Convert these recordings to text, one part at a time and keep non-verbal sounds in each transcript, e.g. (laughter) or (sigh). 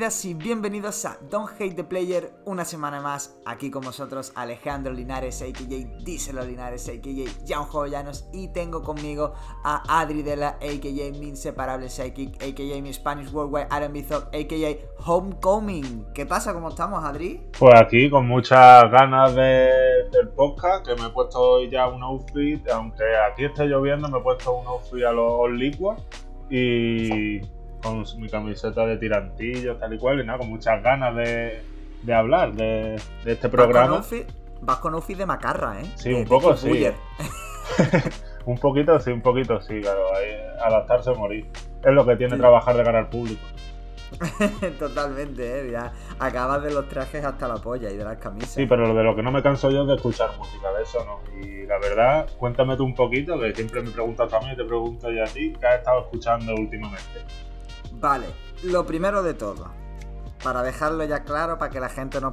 Y bienvenidos a Don't Hate the Player, una semana más aquí con vosotros Alejandro Linares, a.k.a. Díselo Linares, a.k.a. Jan Jovellanos y tengo conmigo a Adri de la a.k.a. Mi Inseparable Psychic, a.k.a. Mi Spanish Worldwide R&B a.k.a. Homecoming. ¿Qué pasa? ¿Cómo estamos, Adri? Pues aquí con muchas ganas de, del podcast, que me he puesto hoy ya un outfit, aunque aquí esté lloviendo, me he puesto un outfit a los liquid y con mi camiseta de tirantillos, tal y cual, y nada, con muchas ganas de, de hablar de, de, este programa. Vas con outfit de macarra, ¿eh? Sí, un poco sí. (laughs) un poquito sí, un poquito sí, claro. adaptarse o morir. Es lo que tiene trabajar de cara al público. (laughs) Totalmente, ¿eh? Ya acabas de los trajes hasta la polla y de las camisas. Sí, pero de lo que no me canso yo es de escuchar música, de eso no. Y la verdad, cuéntame tú un poquito, que siempre me preguntas a mí y te pregunto yo a ti, ¿qué has estado escuchando últimamente? Vale, lo primero de todo, para dejarlo ya claro, para que la gente no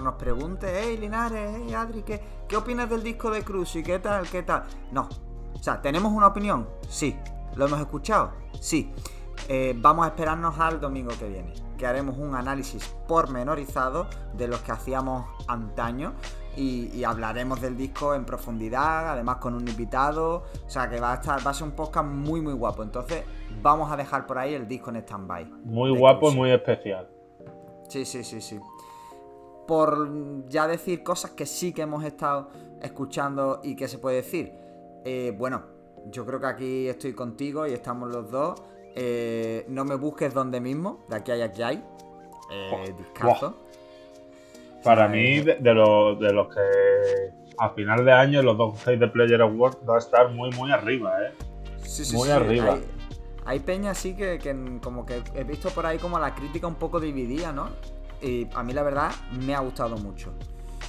nos pregunte, hey Linares, hey Adri, ¿qué, ¿qué opinas del disco de Cruz y qué tal, qué tal? No. O sea, ¿tenemos una opinión? Sí. ¿Lo hemos escuchado? Sí. Eh, vamos a esperarnos al domingo que viene, que haremos un análisis pormenorizado de los que hacíamos antaño y, hablaremos del disco en profundidad, además con un invitado, o sea que va a, estar, va a ser un podcast muy muy guapo, entonces vamos a dejar por ahí el disco en stand-by. Muy guapo y muy especial. Sí, sí, sí, sí. Por ya decir cosas que sí que hemos estado escuchando y que se puede decir. Eh, bueno, yo creo que aquí estoy contigo y estamos los dos. Eh, no me busques donde mismo, de aquí hay, aquí hay. Eh, Para mí, de, los, de los que a final de año los dos de Player Awards va a estar muy, muy arriba, ¿eh? Sí, sí, muy arriba. Hay, peña así que, que, como que he visto por ahí como la crítica un poco dividida, ¿no? Y a mí la verdad me ha gustado mucho.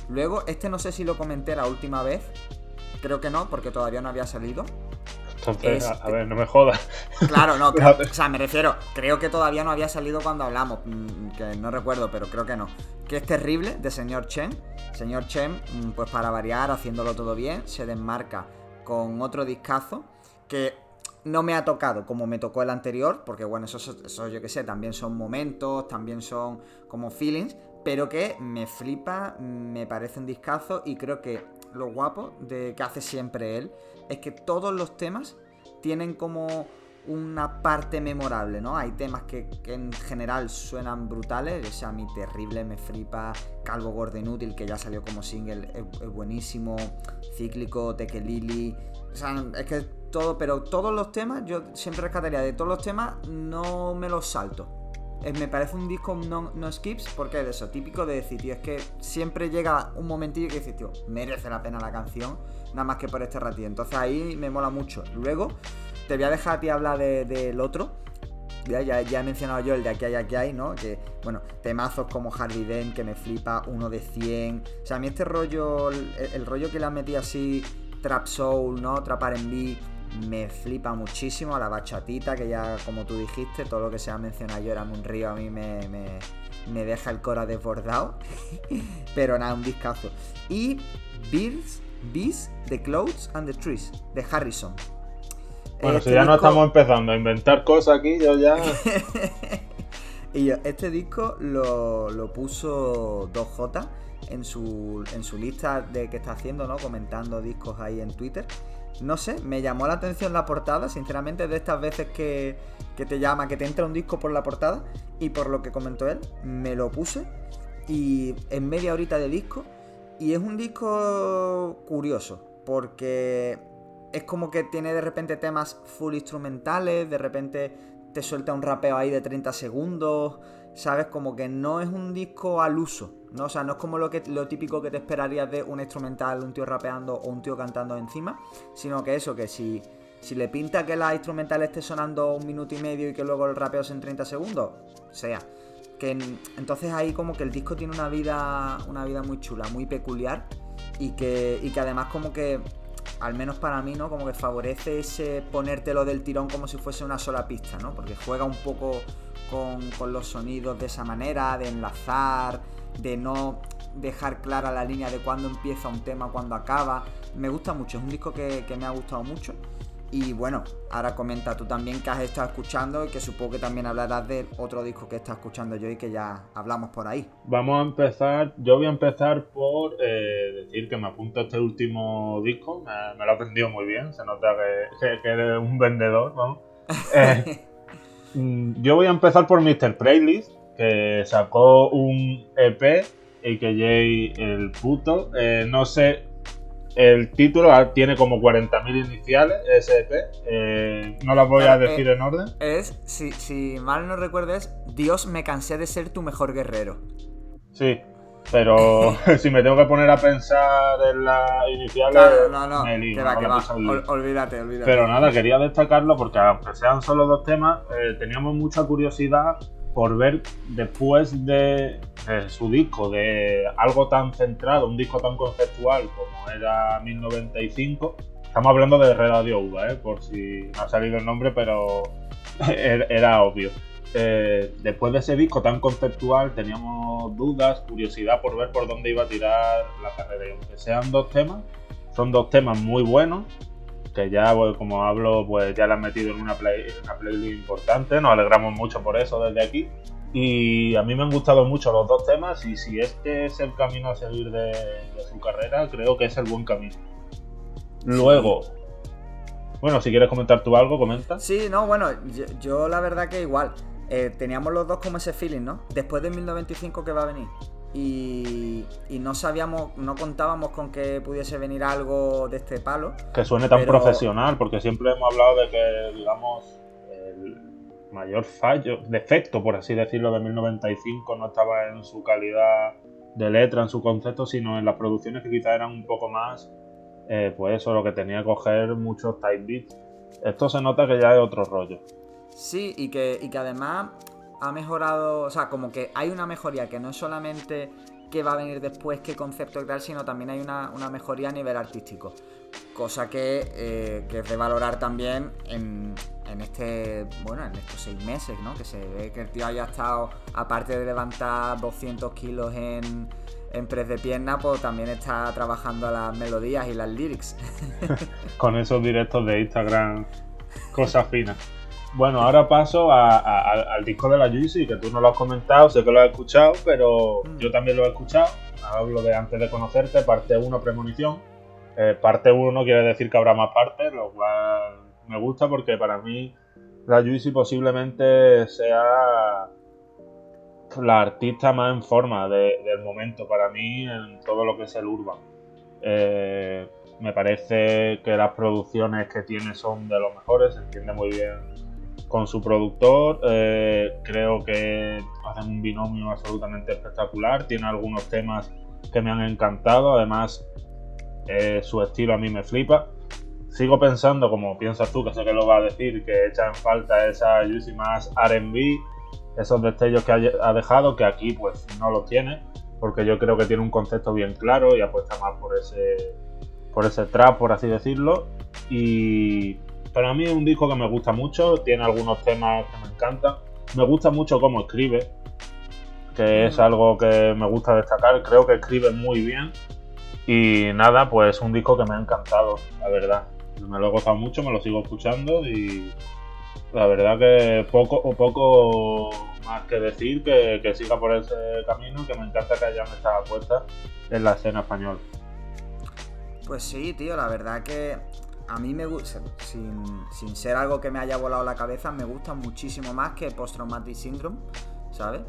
Luego, este no sé si lo comenté la última vez. Creo que no, porque todavía no había salido. Entonces, a, ver, no me jodas. Claro, no, (laughs) o sea, me refiero, creo que todavía no había salido cuando hablamos, mm, que no recuerdo, pero creo que no. Que es terrible, de señor Chen. Señor Chen, mm, pues para variar, haciéndolo todo bien, se desmarca con otro discazo que no me ha tocado como me tocó el anterior, porque bueno, eso, eso yo que sé, también son momentos, también son como feelings, pero que me flipa, me parece un discazo y creo que lo guapo de que hace siempre él es que todos los temas tienen como una parte memorable, ¿no? Hay temas que, en general suenan brutales, o sea, mi terrible, me flipa, Calvo Gordo Inútil, que ya salió como single, es, buenísimo, Cíclico, Tekelili, o sea, es que todo, pero todos los temas, yo siempre rescataría de todos los temas, no me los salto. me parece un disco no, no, skips, porque es eso, típico de decir, tío, es que siempre llega un momentillo que dices, tío, merece la pena la canción nada más que por este ratito. Entonces ahí me mola mucho. Luego te voy a dejar a ti hablar del otro. Ya, ya, he mencionado yo el de aquí hay, aquí hay, ¿no? Que, bueno, temazos como Harvey Dent, que me flipa, uno de 100. O sea, a mí este rollo, el, rollo que le han metido así, Trap Soul, ¿no? Trap R&B, me flipa muchísimo. A la bachatita, que ya, como tú dijiste, todo lo que se ha mencionado yo era un río, a mí me, me, me deja el cora desbordado. (laughs) Pero nada, un discazo. Y Beers Bees, The Clouds and the Trees, de Harrison. Bueno, este si ya no estamos empezando a inventar cosas aquí, yo ya. (laughs) y yo, este disco lo, puso 2J en su, en su lista de que está haciendo, ¿no? Comentando discos ahí en Twitter. No sé, me llamó la atención la portada, sinceramente, de estas veces que, que te llama, que te entra un disco por la portada. Y por lo que comentó él, me lo puse. Y en media horita de disco y es un disco curioso, porque es como que tiene de repente temas full instrumentales, de repente te suelta un rapeo ahí de 30 segundos, ¿sabes? Como que no es un disco al uso, ¿no? O sea, no es como lo, que, lo típico que te esperarías de un instrumental, un tío rapeando o un tío cantando encima, sino que eso, que si, si le pinta que la instrumental esté sonando un minuto y medio y que luego el rapeo es en 30 segundos, sea. Entonces ahí como que el disco tiene una vida, una vida muy chula, muy peculiar y que, y que además como que, al menos para mí, ¿no? Como que favorece ese ponértelo del tirón como si fuese una sola pista, ¿no? Porque juega un poco con, los sonidos de esa manera, de enlazar, de no dejar clara la línea de cuándo empieza un tema, cuándo acaba. Me gusta mucho, es un disco que me ha gustado mucho Y bueno, ahora comenta tú también que has estado escuchando y que supongo que también hablarás de otro disco que está escuchando yo y que ya hablamos por ahí. Vamos a empezar, yo voy a empezar por eh, decir que me apunto a este último disco, me, lo ha aprendido muy bien, se nota que, que, eres un vendedor, vamos. (laughs) Eh, mm, yo voy a empezar por Mr. Playlist, que sacó un EP, Jay el puto, eh, no sé el título tiene como 40.000 iniciales, SP. Eh, no las voy a decir en orden. Es, si, si mal no recuerdes, Dios me cansé de ser tu mejor guerrero. Sí, pero (laughs) (laughs) si me tengo que poner a pensar en las iniciales, no, no, que va, que va. olvídate, olvídate. Pero nada, quería destacarlo porque aunque sean solo dos temas, eh, teníamos mucha curiosidad por ver después de, su disco, de algo tan centrado, un disco tan conceptual como era 1095. Estamos hablando de Radio Uva, ¿eh? por si no ha salido el nombre, pero (laughs) era obvio. Eh, después de ese disco tan conceptual teníamos dudas, curiosidad por ver por dónde iba a tirar la carrera. Y aunque sean dos temas, son dos temas muy buenos que ya, pues, como hablo, pues ya la han metido en una, play, una playlist importante, nos alegramos mucho por eso desde aquí. Y a mí me han gustado mucho los dos temas y si este es el camino a seguir de, su carrera, creo que es el buen camino. Luego, bueno, si quieres comentar tú algo, comenta. Sí, no, bueno, yo, la verdad que igual. Eh, teníamos los dos como ese feeling, ¿no? Después de 1095 que va a venir y, no sabíamos, no contábamos con que pudiese venir algo de este palo. Que suene tan profesional, porque siempre hemos hablado de que, digamos, el mayor fallo, defecto, por así decirlo, de 1095 no estaba en su calidad de letra, en su concepto, sino en las producciones que quizás eran un poco más, eh, pues eso, lo que tenía que coger muchos type beats. Esto se nota que ya es otro rollo. Sí, y que, y que además ha mejorado, o sea, como que hay una mejoría que no es solamente que va a venir después que concepto crear, sino también hay una, mejoría a nivel artístico. Cosa que, eh, que, es de valorar también en, en, este, bueno, en estos seis meses, ¿no? Que se ve que el tío haya estado, aparte de levantar 200 kilos en, en press de pierna, pues también está trabajando las melodías y las lyrics. (laughs) Con esos directos de Instagram, cosas finas. Bueno, ahora paso al disco de la Juicy, que tú no lo has comentado, sé que lo has escuchado, pero mm. yo también lo he escuchado. Hablo de antes de conocerte, parte 1, premonición. Eh, parte 1 no quiere decir que habrá más partes, lo cual me gusta porque para mí la Juicy posiblemente sea la artista más en forma del momento para mí en todo lo que es el urban. Eh, me parece que las producciones que tiene son de los mejores, se entiende muy bien con su productor. Eh, creo que hacen un binomio absolutamente espectacular. Tiene algunos temas que me han encantado. Además, eh, su estilo a mí me flipa. Sigo pensando, como piensas tú, que sé que lo va a decir, que echa en falta esa Juicy más RB, esos destellos que ha dejado, que aquí pues no los tiene, porque yo creo que tiene un concepto bien claro y apuesta más por ese, por ese trap, por así decirlo. Y para mí es un disco que me gusta mucho, tiene algunos temas que me encantan. Me gusta mucho cómo escribe, que es mm. algo que me gusta destacar. Creo que escribe muy bien. Y nada, pues un disco que me ha encantado, la verdad. Me lo he gozado mucho, me lo sigo escuchando y la verdad que poco o poco más que decir que, que, siga por ese camino, que me encanta que hayan estas apuestas en la escena española. Pues sí, tío, la verdad que a mí me gusta, sin, ser algo que me haya volado la cabeza, me gusta muchísimo más que Post Traumatic Syndrome, ¿sabes?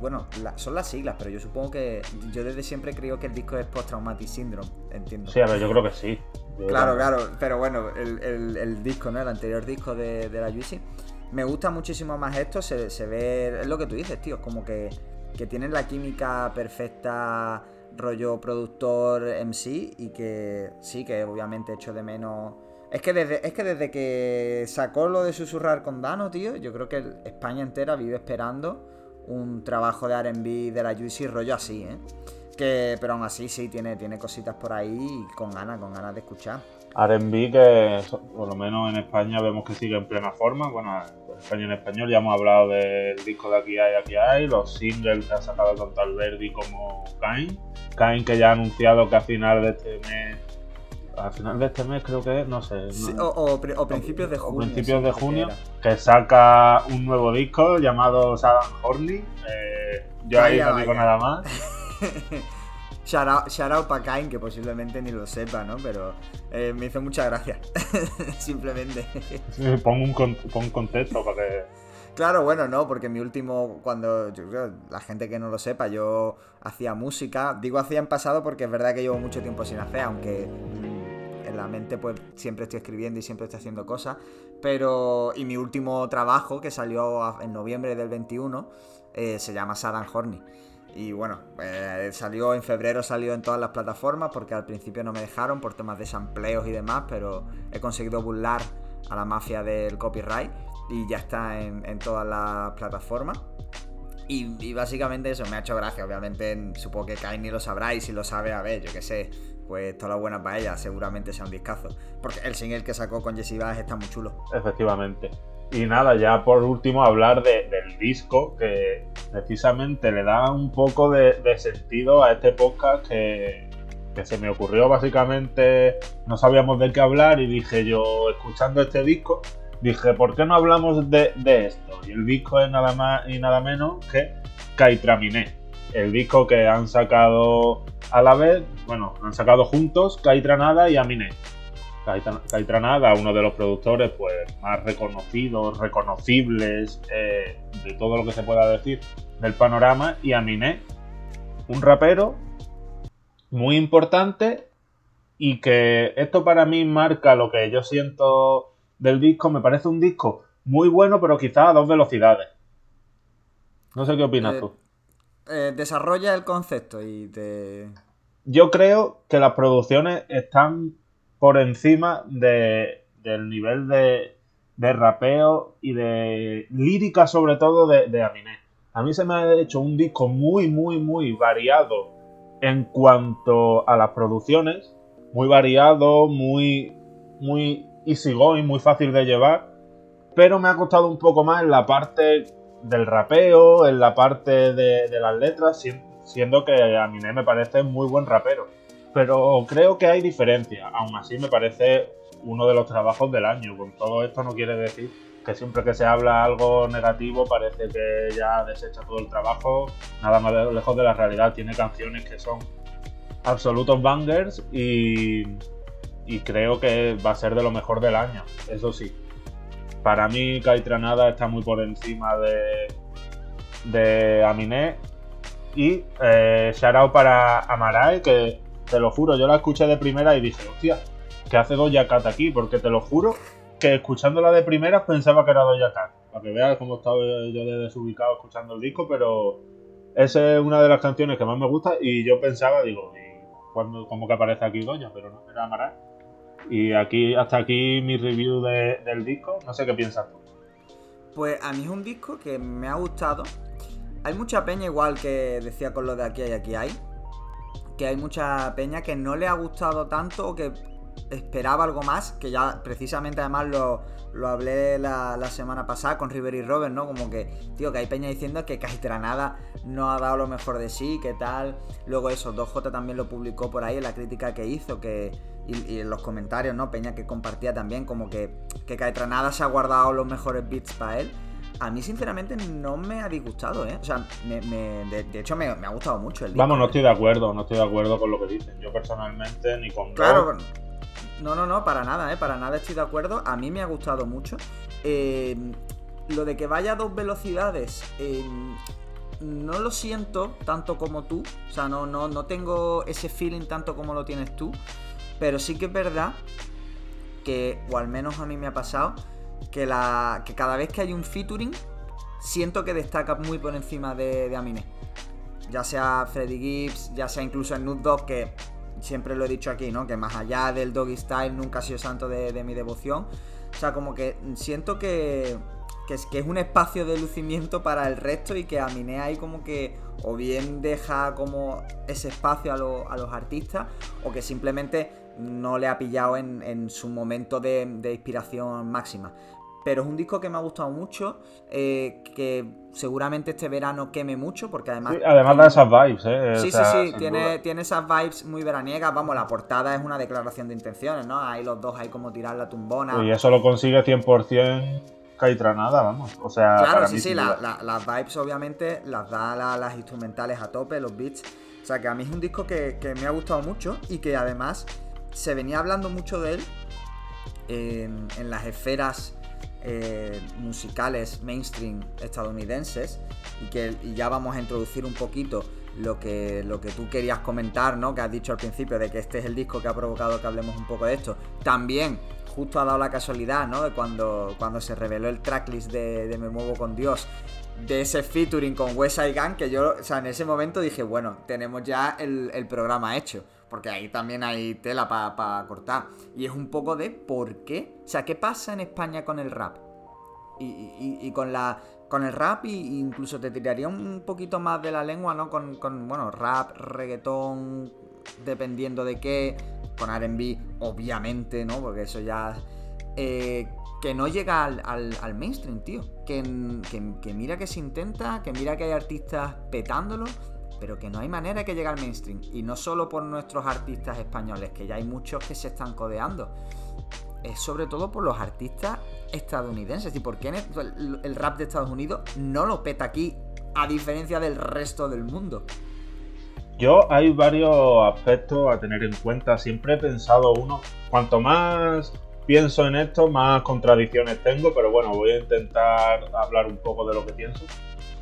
bueno, son las siglas, pero yo supongo que yo desde siempre creo que el disco es Post Traumatic Syndrome, entiendo. Sí, a ver, yo creo que sí. claro, claro, pero bueno, el, disco, ¿no? El anterior disco de, la Juicy. Me gusta muchísimo más esto, se, se ve, es lo que tú dices, tío, es como que, que tienen la química perfecta rollo productor MC y que sí, que obviamente echo de menos... Es que desde, es que, desde que sacó lo de susurrar con Dano, tío, yo creo que España entera vive esperando un trabajo de RB de la Juicy rollo así, ¿eh? Que, pero aún así sí, tiene, tiene cositas por ahí con ganas, con ganas de escuchar. RB que por lo menos en España vemos que sigue en plena forma. Bueno, en España en español ya hemos hablado del disco de Aquí hay, Aquí hay, los singles que ha sacado tanto Verdi como Kain. Kain que ya ha anunciado que a final de este mes al final de este mes creo que no sé. o, principios de junio. principios de junio, que, saca un nuevo disco llamado Saddam Horny. Eh, yo ahí no digo nada más. (laughs) Shout out, para Kain, que posiblemente ni lo sepa, ¿no? Pero eh, me hizo mucha gracia. (laughs) Simplemente. pongo un, un contexto para que. Claro, bueno, no, porque mi último, cuando yo la gente que no lo sepa, yo hacía música. Digo hacía en pasado porque es verdad que llevo mucho tiempo sin hacer, aunque mm, en la mente pues siempre estoy escribiendo y siempre estoy haciendo cosas. Pero, y mi último trabajo, que salió en noviembre del 21, eh, se llama Saddam Horny. Y bueno, eh, salió en febrero, salió en todas las plataformas porque al principio no me dejaron por temas de sampleos y demás, pero he conseguido burlar a la mafia del copyright y ya está en, todas las plataformas. Y, básicamente eso me ha hecho gracia. Obviamente, supongo que Kai ni lo sabrá y si lo sabe, a ver, yo qué sé, pues toda la buena para ella, seguramente sea un discazo. Porque el single que sacó con Jessie Bass está muy chulo. Efectivamente. Y nada, ya por último hablar del disco, que precisamente le da un poco de, sentido a este podcast que, se me ocurrió básicamente, no sabíamos de qué hablar y dije yo, escuchando este disco, dije, ¿por qué no hablamos de, esto? Y el disco es nada más y nada menos que Kaitraminé, el disco que han sacado a la vez, bueno, han sacado juntos Kaitranada y Aminé. Caitranada, uno de los productores pues, más reconocidos, reconocibles eh, de todo lo que se pueda decir del panorama, y Aminé, un rapero muy importante y que esto para mí marca lo que yo siento del disco. Me parece un disco muy bueno, pero quizás a dos velocidades. No sé qué opinas eh, tú. Eh, desarrolla el concepto y te... Yo creo que las producciones están por encima de, del nivel de, de, rapeo y de lírica sobre todo de, de Aminé. A mí se me ha hecho un disco muy, muy, muy variado en cuanto a las producciones. Muy variado, muy, muy easygoing, muy fácil de llevar. Pero me ha costado un poco más en la parte del rapeo, en la parte de, de las letras, siendo que Aminé me parece muy buen rapero pero creo que hay diferencia. Aún así me parece uno de los trabajos del año. Con todo esto no quiere decir que siempre que se habla algo negativo parece que ya desecha todo el trabajo. Nada más lejos de la realidad. Tiene canciones que son absolutos bangers y, y creo que va a ser de lo mejor del año. Eso sí. Para mí Caitranada está muy por encima de, de Aminé. Y eh, shout para Amarai, que te lo juro, yo la escuché de primera y dije, hostia, ¿qué hace Doja Cat aquí? Porque te lo juro que escuchándola de primera pensaba que era Doja Cat. Para que veas cómo estaba yo de desubicado escuchando el disco, pero esa es una de las canciones que más me gusta y yo pensaba, digo, ¿y cuándo, cómo que aparece aquí Doja? Pero no, era Amaral. Y aquí, hasta aquí mi review del disco. No sé qué piensas tú. Pues a mí es un disco que me ha gustado. Hay mucha peña igual que decía con lo de aquí hay, aquí hay que hay mucha peña que no le ha gustado tanto o que esperaba algo más, que ya precisamente además lo, lo hablé la, semana pasada con River y Robert, ¿no? Como que, tío, que hay peña diciendo que nada no ha dado lo mejor de sí, que tal. Luego eso, 2J también lo publicó por ahí en la crítica que hizo, que y, en los comentarios, ¿no? Peña que compartía también, como que, que nada se ha guardado los mejores beats para él a mí sinceramente no me ha disgustado, ¿eh? O sea, de, hecho me, ha gustado mucho el disco. Vamos, no estoy de acuerdo, no estoy de acuerdo con lo que dicen. Yo personalmente ni con... Claro, no, no, no, para nada, ¿eh? Para nada estoy de acuerdo. A mí me ha gustado mucho. Eh, lo de que vaya a dos velocidades... Eh, no lo siento tanto como tú, o sea, no, no, no tengo ese feeling tanto como lo tienes tú, pero sí que es verdad que, o al menos a mí me ha pasado, que, la, que cada vez que hay un featuring, siento que destaca muy por encima de, Aminé. Ya sea Freddy Gibbs, ya sea incluso el Nude Dog, que siempre lo he dicho aquí, ¿no? Que más allá del Doggy Style nunca ha sido santo de, mi devoción. O sea, como que siento que, que, es, que es un espacio de lucimiento para el resto y que Aminé ahí como que o bien deja como ese espacio a, a los artistas o que simplemente no le ha pillado en, su momento de, inspiración máxima. pero es un disco que me ha gustado mucho, eh, que seguramente este verano queme mucho, porque además... Sí, además da esas vibes, ¿eh? Sí, sí, sí, tiene, tiene, esas vibes muy veraniegas, vamos, la portada es una declaración de intenciones, ¿no? Ahí los dos hay como tirar la tumbona. Y eso lo consigue 100% nada, vamos. O sea, claro, sí, sí, las vibes obviamente las da las instrumentales a tope, los beats. O sea, que a mí es un disco que, que me ha gustado mucho y que además se venía hablando mucho de él en, las esferas eh, musicales mainstream estadounidenses y que ya vamos a introducir un poquito lo que, lo que tú querías comentar, ¿no? Que has dicho al principio de que este es el disco que ha provocado que hablemos un poco de esto. También, justo ha dado la casualidad, ¿no? De cuando, cuando se reveló el tracklist de, Me Muevo con Dios, de ese featuring con West Side Gun, que yo, o sea, en ese momento dije, bueno, tenemos ya el programa hecho porque ahí también hay tela para cortar. Y es un poco de por qué. O sea, ¿qué pasa en España con el rap? Y, con la con el rap e incluso te tiraría un poquito más de la lengua, ¿no? Con, con bueno, rap, reggaetón, dependiendo de qué, con RB, obviamente, ¿no? Porque eso ya... Eh, que no llega al, al, mainstream, tío. Que, que, que, mira que se intenta, que mira que hay artistas petándolo, pero que no hay manera de que llegue al mainstream. Y no solo por nuestros artistas españoles, que ya hay muchos que se están codeando. Es sobre todo por los artistas estadounidenses. ¿Y por qué el, rap de Estados Unidos no lo peta aquí, a diferencia del resto del mundo? Yo hay varios aspectos a tener en cuenta. Siempre he pensado uno, cuanto más pienso en esto, más contradicciones tengo, pero bueno, voy a intentar hablar un poco de lo que pienso.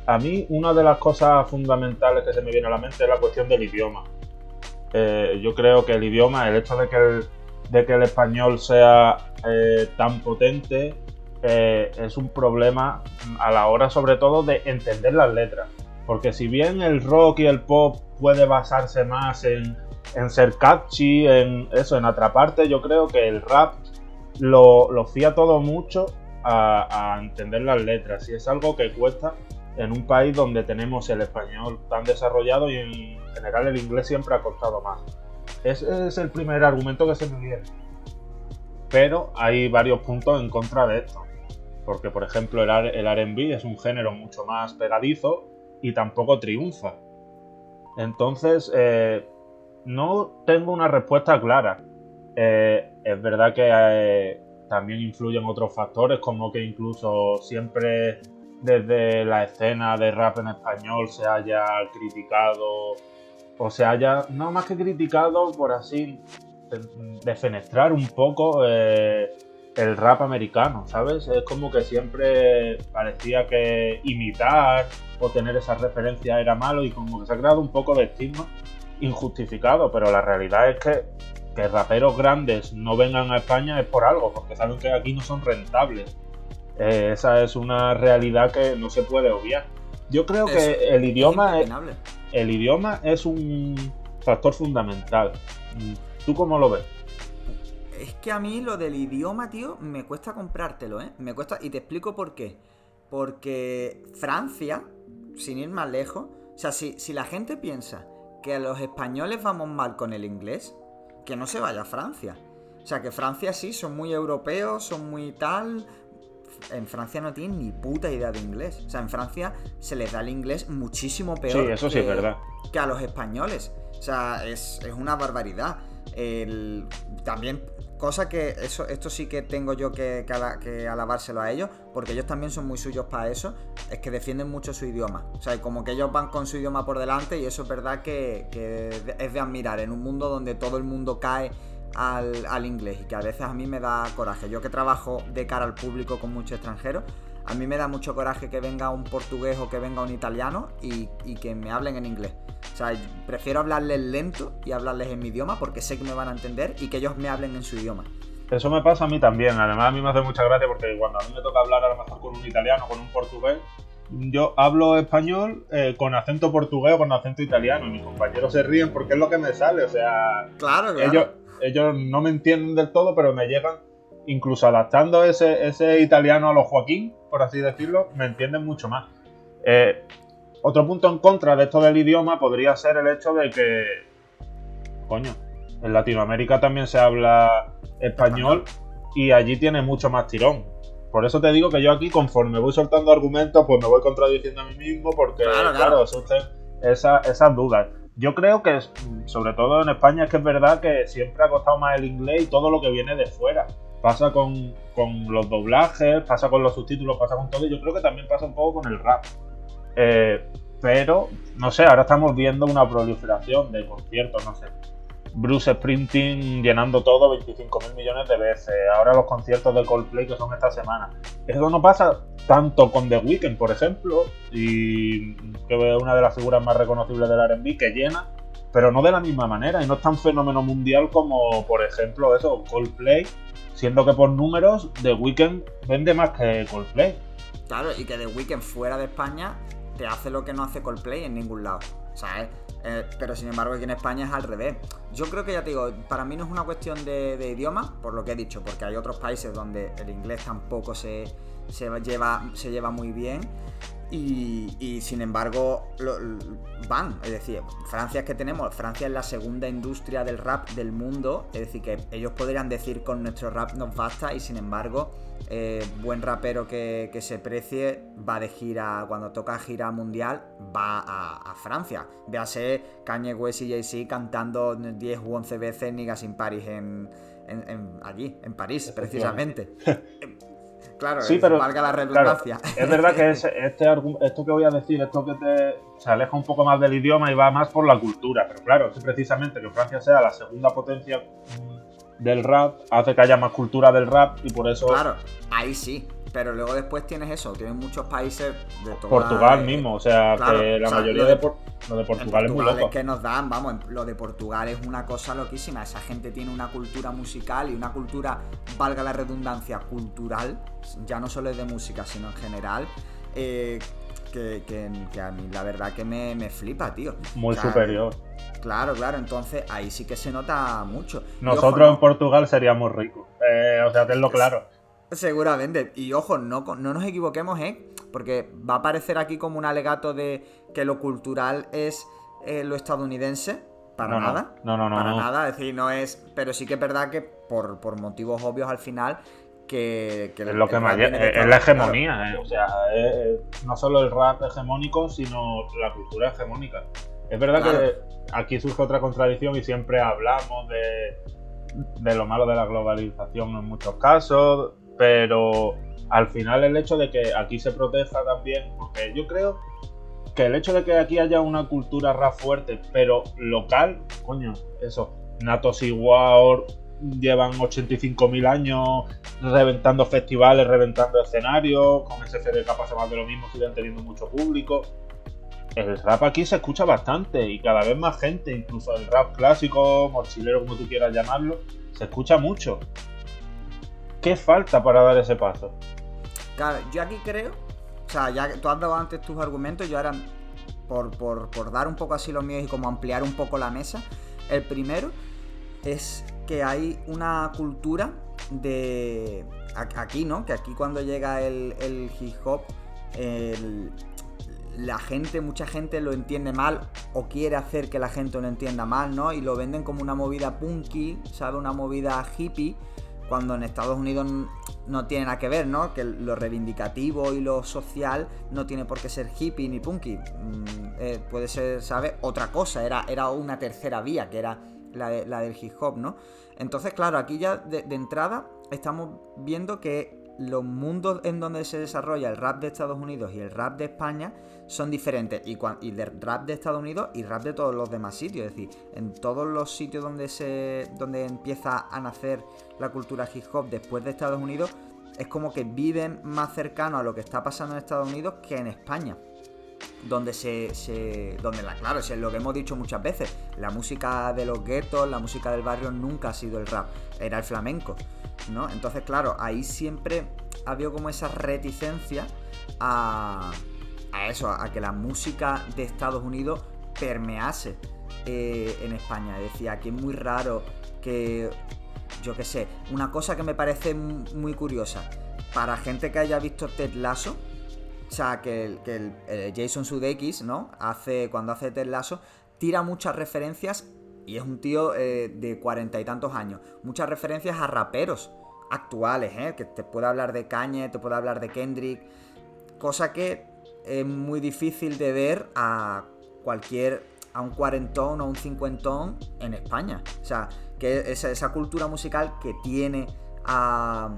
A mí una de las cosas fundamentales que se me viene a la mente es la cuestión del idioma. Eh, yo creo que el idioma, el hecho de que el, de que el español sea eh, tan potente, eh, es un problema a la hora sobre todo de entender las letras. Porque si bien el rock y el pop puede basarse más en, ser catchy, en eso, en atraparte, yo creo que el rap lo, lo fía todo mucho a, a entender las letras. Y es algo que cuesta en un país donde tenemos el español tan desarrollado y en general el inglés siempre ha costado más. Ese es el primer argumento que se me viene. Pero hay varios puntos en contra de esto. Porque, por ejemplo, el, RB es un género mucho más pegadizo y tampoco triunfa. Entonces, eh, no tengo una respuesta clara. Eh, es verdad que eh, también influyen otros factores, como que incluso siempre desde la escena de rap en español se haya criticado o se haya, no más que criticado, por así defenestrar un poco eh, el rap americano, ¿sabes? Es como que siempre parecía que imitar o tener esa referencia era malo y como que se ha creado un poco de estigma injustificado, pero la realidad es que que raperos grandes no vengan a España es por algo, porque saben que aquí no son rentables. Eh, esa es una realidad que no se puede obviar. Yo creo que el idioma es, el idioma es un factor fundamental. ¿Tú cómo lo ves? Es que a mí lo del idioma, tío, me cuesta comprártelo, ¿eh? Me cuesta, y te explico por qué. Porque Francia, sin ir más lejos, o sea, si, si la gente piensa que a los españoles vamos mal con el inglés, que no se vaya a Francia. O sea, que Francia sí, son muy europeos, son muy tal, en Francia no tienen ni puta idea de inglés. O sea, en Francia se les da el inglés muchísimo peor eso sí que, es verdad. que a los españoles. O sea, es, una barbaridad. también, cosa que eso, esto sí que tengo yo que, que, alabárselo a ellos, porque ellos también son muy suyos para eso, es que defienden mucho su idioma. O sea, como que ellos van con su idioma por delante y eso es verdad que, que es de admirar en un mundo donde todo el mundo cae al, inglés y que a veces a mí me da coraje. Yo que trabajo de cara al público con muchos extranjeros, a mí me da mucho coraje que venga un portugués o que venga un italiano y, que me hablen en inglés. O sea, prefiero hablarles lento y hablarles en mi idioma porque sé que me van a entender y que ellos me hablen en su idioma. Eso me pasa a mí también. Además, a mí me hace mucha gracia porque cuando a mí me toca hablar a lo mejor con un italiano, con un portugués, yo hablo español eh, con acento portugués o con acento italiano y mis compañeros se ríen porque es lo que me sale. O sea, claro, claro. Ellos, ellos no me entienden del todo, pero me llegan, incluso adaptando ese, ese italiano a los Joaquín, por así decirlo, me entienden mucho más. Eh, otro punto en contra de esto del idioma podría ser el hecho de que, coño, en Latinoamérica también se habla español y allí tiene mucho más tirón. por eso te digo que yo aquí, conforme voy soltando argumentos, pues me voy contradiciendo a mí mismo, porque, claro, claro. esas dudas. Yo creo que, sobre todo en España, es que es verdad que siempre ha costado más el inglés y todo lo que viene de fuera. Pasa con, los doblajes, pasa con los subtítulos, pasa con todo, y yo creo que también pasa un poco con el rap. Eh, pero, no sé, ahora estamos viendo una proliferación de conciertos, no sé. Bruce Sprinting llenando todo 25 mil millones de veces. Ahora los conciertos de Coldplay que son esta semana. Eso no pasa tanto con The Weeknd, por ejemplo, y que es una de las figuras más reconocibles del RB que llena, pero no de la misma manera y no es tan fenómeno mundial como, por ejemplo, eso, Coldplay, siendo que por números The Weeknd vende más que Coldplay. Claro, y que The Weeknd fuera de España te hace lo que no hace Coldplay en ningún lado, ¿sabes? Eh, pero sin embargo aquí en España es al revés. Yo creo que ya te digo, para mí no es una cuestión de, idioma, por lo que he dicho, porque hay otros países donde el inglés tampoco se, lleva, se lleva muy bien. Y, sin embargo van, es decir, Francia es que tenemos, Francia es la segunda industria del rap del mundo, es decir, que ellos podrían decir con nuestro rap nos basta y sin embargo eh, buen rapero que, se precie va de gira, cuando toca gira mundial, va a, Francia. Véase Kanye West y Jay-Z cantando 10 u 11 veces Niggas in Paris en, allí, en París, precisamente. (laughs) Claro, sí, pero, valga la redundancia. es verdad que este, esto que voy a decir, esto que te se aleja un poco más del idioma y va más por la cultura. Pero claro, es precisamente que Francia sea la segunda potencia del rap hace que haya más cultura del rap y por eso. Claro, ahí sí. Pero luego después tienes eso, tienes muchos países de Portugal mismo, o sea, que la mayoría de, lo de Portugal es muy loco. que nos dan, vamos, lo de Portugal es una cosa loquísima. Esa gente tiene una cultura musical y una cultura, valga la redundancia, cultural, ya no solo es de música, sino en general. Eh, que, a mí la verdad que me, flipa, tío. Muy superior. Claro, claro, entonces ahí sí que se nota mucho. Nosotros en Portugal seríamos ricos. Eh, o sea, tenlo claro. Seguramente. Y ojo, no, no nos equivoquemos, ¿eh? Porque va a parecer aquí como un alegato de que lo cultural es eh, lo estadounidense. Para nada. No, no, no. Para nada. Es decir, no es. Pero sí que es verdad que por, por motivos obvios al final que, es lo que más es, la hegemonía, eh, o sea, no solo el rap hegemónico, sino la cultura hegemónica. Es verdad que aquí surge otra contradicción y siempre hablamos de, de lo malo de la globalización en muchos casos, pero al final el hecho de que aquí se proteja también, porque yo creo que el hecho de que aquí haya una cultura rap fuerte, pero local, coño, eso, Natos igual llevan 85.000 años reventando festivales, reventando escenarios, con SFDK pasa más de lo mismo, siguen teniendo mucho público. El rap aquí se escucha bastante y cada vez más gente, incluso el rap clásico, mochilero, como tú quieras llamarlo, se escucha mucho. ¿Qué falta para dar ese paso? Claro, yo aquí creo, o sea, ya que tú has dado antes tus argumentos, yo ahora, por, por, por dar un poco así los míos y como ampliar un poco la mesa, el primero es que hay una cultura de aquí, ¿no? Que aquí cuando llega el, hip hop, la gente, mucha gente lo entiende mal o quiere hacer que la gente lo entienda mal, ¿no? Y lo venden como una movida punky, ¿sabe? Una movida hippie, cuando en Estados Unidos no tiene nada que ver, ¿no? Que lo reivindicativo y lo social no tiene por qué ser hippie ni punky. Mm, eh, puede ser, ¿sabe? Otra cosa, era, era una tercera vía, que era la, la del hip hop, ¿no? Entonces, claro, aquí ya de, entrada estamos viendo que los mundos en donde se desarrolla el rap de Estados Unidos y el rap de España son diferentes. Y, y el rap de Estados Unidos y rap de todos los demás sitios. Es decir, en todos los sitios donde, se, donde empieza a nacer la cultura hip hop después de Estados Unidos, es como que viven más cercano a lo que está pasando en Estados Unidos que en España donde se, donde la claro es lo que hemos dicho muchas veces la música de los guetos la música del barrio nunca ha sido el rap era el flamenco no entonces claro ahí siempre ha habido como esa reticencia a, a eso a que la música de Estados Unidos permease eh, en España. Decía que es muy raro que yo qué sé una cosa que me parece muy curiosa para gente que haya visto Ted Lasso sea, que, el, el, Jason Sudeikis, ¿no? Hace, cuando hace Ted Lasso, tira muchas referencias, y es un tío eh, de cuarenta y tantos años, muchas referencias a raperos actuales, ¿eh? Que te puede hablar de Kanye, te puede hablar de Kendrick, cosa que es muy difícil de ver a cualquier, a un cuarentón o un cincuentón en España. O sea, que esa cultura musical que tiene a,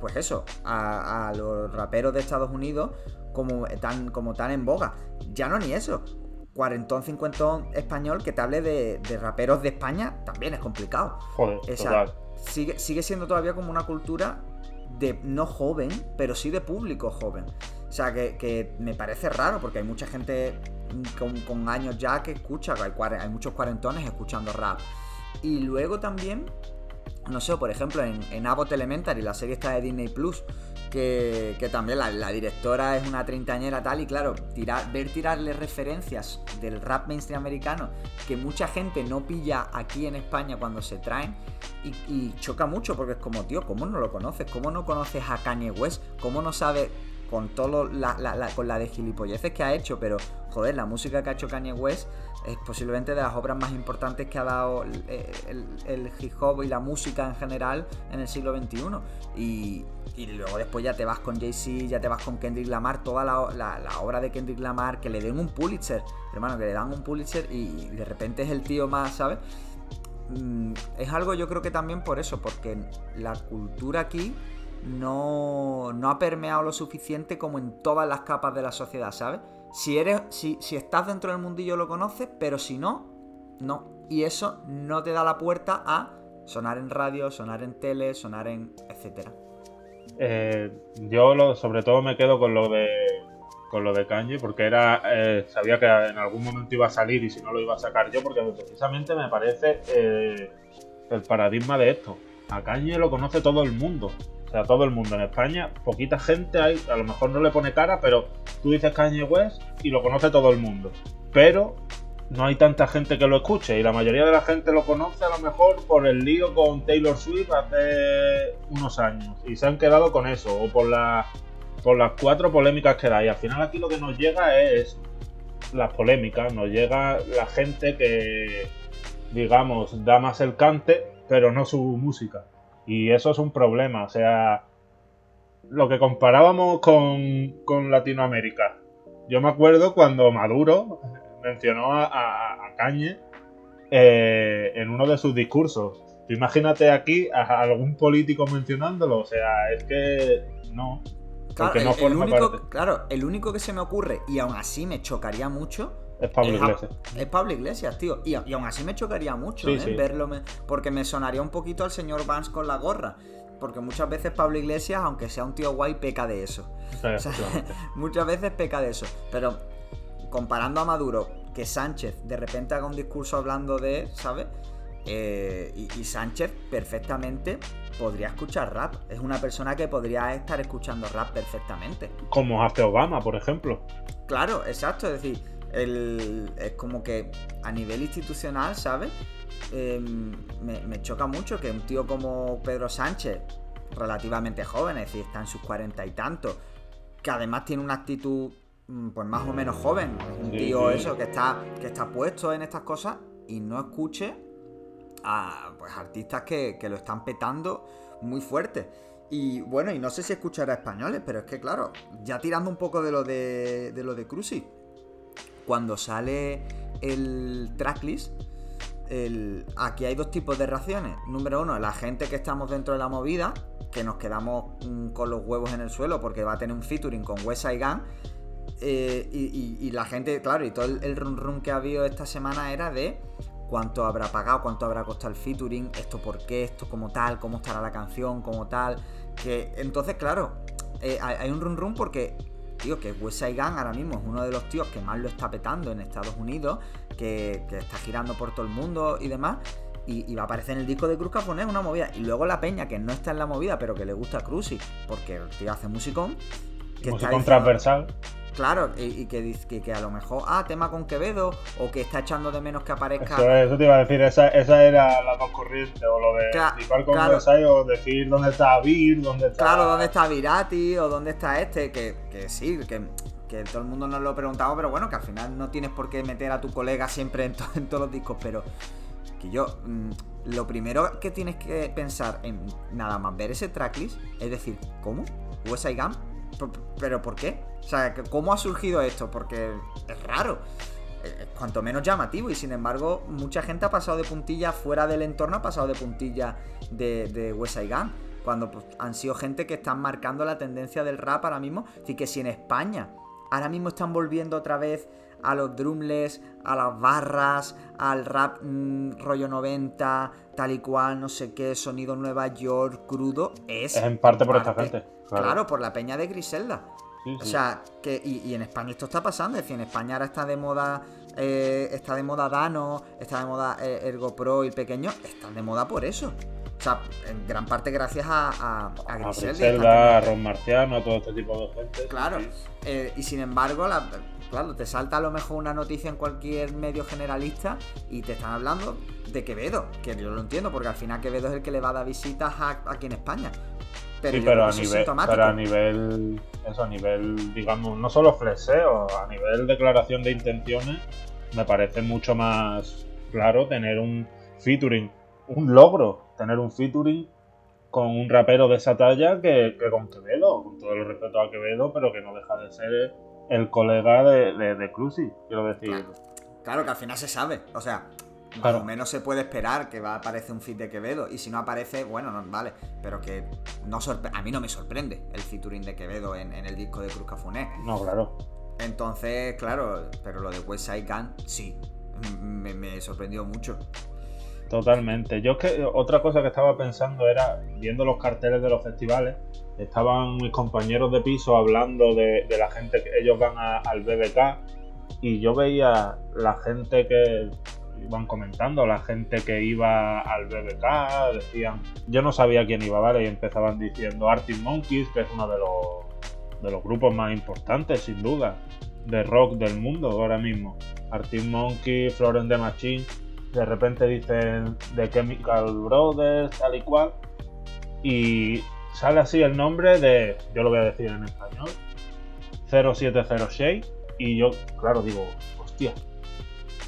pues eso, a, los raperos de Estados Unidos como tan, como tan en boga. Ya no ni eso. Cuarentón, cincuentón español que te hable de, raperos de España también es complicado. Joder, sigue, sigue siendo todavía como una cultura de no joven, pero sí de público joven. O sea, que, me parece raro porque hay mucha gente con, años ya que escucha, hay, hay muchos cuarentones escuchando rap. Y luego también no sé, por ejemplo, en, en Abbott Elementary, la serie está de Disney Plus, que, también la, directora es una treintañera tal, y claro, tirar, ver tirarle referencias del rap mainstream americano que mucha gente no pilla aquí en España cuando se traen, y, choca mucho porque es como, tío, ¿cómo no lo conoces? ¿Cómo no conoces a Kanye West? ¿Cómo no sabes con todo la, con la de gilipolleces que ha hecho, pero joder, la música que ha hecho Kanye West es posiblemente de las obras más importantes que ha dado el, hip hop y la música en general en el siglo XXI. Y, luego después ya te vas con Jay-Z, ya te vas con Kendrick Lamar, toda la, obra de Kendrick Lamar, que le den un Pulitzer, hermano, que le dan un Pulitzer y, de repente es el tío más, ¿sabes? Mm, es algo yo creo que también por eso, porque la cultura aquí no, no ha permeado lo suficiente como en todas las capas de la sociedad, ¿sabes? Si, eres, si, si estás dentro del mundillo lo conoces, pero si no, no. Y eso no te da la puerta a sonar en radio, sonar en tele, sonar en. etcétera. Eh, yo sobre todo me quedo con lo de con lo de Kanye porque era eh, sabía que en algún momento iba a salir y si no lo iba a sacar yo porque precisamente me parece eh, el paradigma de esto. A Kanye lo conoce todo el mundo sea, todo el mundo en España, poquita gente hay, a lo mejor no le pone cara, pero tú dices Kanye West y lo conoce todo el mundo. Pero no hay tanta gente que lo escuche y la mayoría de la gente lo conoce a lo mejor por el lío con Taylor Swift hace unos años y se han quedado con eso o por, por las cuatro polémicas que da y al final aquí lo que nos llega es las polémicas, nos llega la gente que digamos da más el cante pero no su música y eso es un problema. O sea, lo que comparábamos con, Latinoamérica. Yo me acuerdo cuando Maduro mencionó a, a, Cañe eh, en uno de sus discursos. imagínate aquí a algún político mencionándolo. O sea, es que no. Claro, el, único, claro, el único que se me ocurre, y aún así me chocaría mucho, es Pablo Iglesias. Es Pablo Iglesias, tío. Y, aún así me chocaría mucho ¿eh? verlo. porque me sonaría un poquito al señor Vance con la gorra. Porque muchas veces Pablo Iglesias, aunque sea un tío guay, peca de eso. (laughs) (laughs) muchas veces peca de eso. Pero comparando a Maduro, que Sánchez de repente haga un discurso hablando de, ¿sabes? Eh, y, Sánchez perfectamente podría escuchar rap. Es una persona que podría estar escuchando rap perfectamente. Como hace Obama, por ejemplo. Claro, exacto. Es decir, es como que a nivel institucional, ¿sabes? Em, me, choca mucho que un tío como Pedro Sánchez, relativamente joven, es decir, está en sus cuarenta y tantos, que además tiene una actitud mm, pues más o menos joven, un tío eso que está, que está puesto en estas cosas y no escuche a pues, artistas que, lo están petando muy fuerte. Y bueno, y no sé si escuchará españoles, pero es que claro, ya tirando un poco de lo de, de lo de Cruci, cuando sale el tracklist, aquí hay dos tipos de reacciones. Número uno, la gente que estamos dentro de la movida, que nos quedamos mm, con los huevos en el suelo porque va a tener un featuring con West Side Gun. Eh, y, la gente, claro, y todo el, run run que ha habido esta semana era de cuánto habrá pagado, cuánto habrá costado el featuring, esto por qué, esto como tal, cómo estará la canción, como tal. Que entonces, claro, eh, hay un run run porque tío, que West Side Gun ahora mismo es uno de los tíos que más lo está petando en Estados Unidos, que, está girando por todo el mundo y demás. Y, va a aparecer en el disco de Cruz Caponés una movida. Y luego la peña, que no está en la movida, pero que le gusta a Cruzy, porque el tío hace musicón. Que musicón está transversal. Claro, y, que, que, a lo mejor, ah, tema con Quevedo, o que está echando de menos que aparezca. Eso, te iba a decir, esa, era la más corriente, o lo de igual con o decir dónde está Vir, dónde está. Claro, dónde está Virati, o dónde está este, que, que sí, que, que todo el mundo nos lo preguntamos, pero bueno, que al final no tienes por qué meter a tu colega siempre en, en todos los discos, pero yo mm, lo primero que tienes que pensar en nada más ver ese tracklist es decir, ¿cómo? West Side Gun? ¿Pero por qué? O sea, ¿cómo ha surgido esto? Porque es raro. Eh, cuanto menos llamativo y sin embargo mucha gente ha pasado de puntilla fuera del entorno, ha pasado de puntilla de, de West Side cuando pues, han sido gente que están marcando la tendencia del rap ahora mismo. Así que si en España ahora mismo están volviendo otra vez a los drumless, a las barras, al rap mm, rollo 90, tal y cual, no sé qué, sonido Nueva York, crudo, es... Es en parte por esta gente. Claro. por la peña de Griselda. O sea, que y, en España esto está pasando, es decir, en España ahora está de moda eh, está de moda Dano, está de moda eh, Ergo Pro y pequeño, están de moda por eso. O sea, en gran parte gracias a, a, a Griselda. A Ron Marciano, a todo este tipo de gente. Claro. Eh, y sin embargo, la, claro, te salta a lo mejor una noticia en cualquier medio generalista y te están hablando de Quevedo, que yo lo entiendo, porque al final Quevedo es el que le va a dar visitas aquí en España. Pero sí, pero a, nivel, pero a nivel, eso, a nivel, digamos, no solo flexeo, a nivel declaración de intenciones, me parece mucho más claro tener un featuring, un logro tener un featuring con un rapero de esa talla que, con Quevedo, con todo el respeto a Quevedo, pero que no deja de ser el colega de, de, quiero decir. Claro. que al final se sabe, o sea, Más o menos se puede esperar que va a aparecer un feat de Quevedo. Y si no aparece, bueno, no, vale. Pero que no a mí no me sorprende el featuring de Quevedo en, el disco de Cruz Cafuné. No, claro. Entonces, claro, pero lo de West Side Gun, sí. me sorprendió mucho. Totalmente. Yo es que otra cosa que estaba pensando era, viendo los carteles de los festivales, estaban mis compañeros de piso hablando de, la gente que ellos van al BBK y yo veía la gente que iban comentando, la gente que iba al BBK, decían, yo no sabía quién iba, ¿vale? Y empezaban diciendo Arctic Monkeys, que es uno de los, de los grupos más importantes, sin duda, de rock del mundo ahora mismo. Arctic Monkeys, Florence the Machine de repente dicen The Chemical Brothers, tal y cual, y sale así el nombre de, yo lo voy a decir en español, 070 y yo, claro, digo, hostia,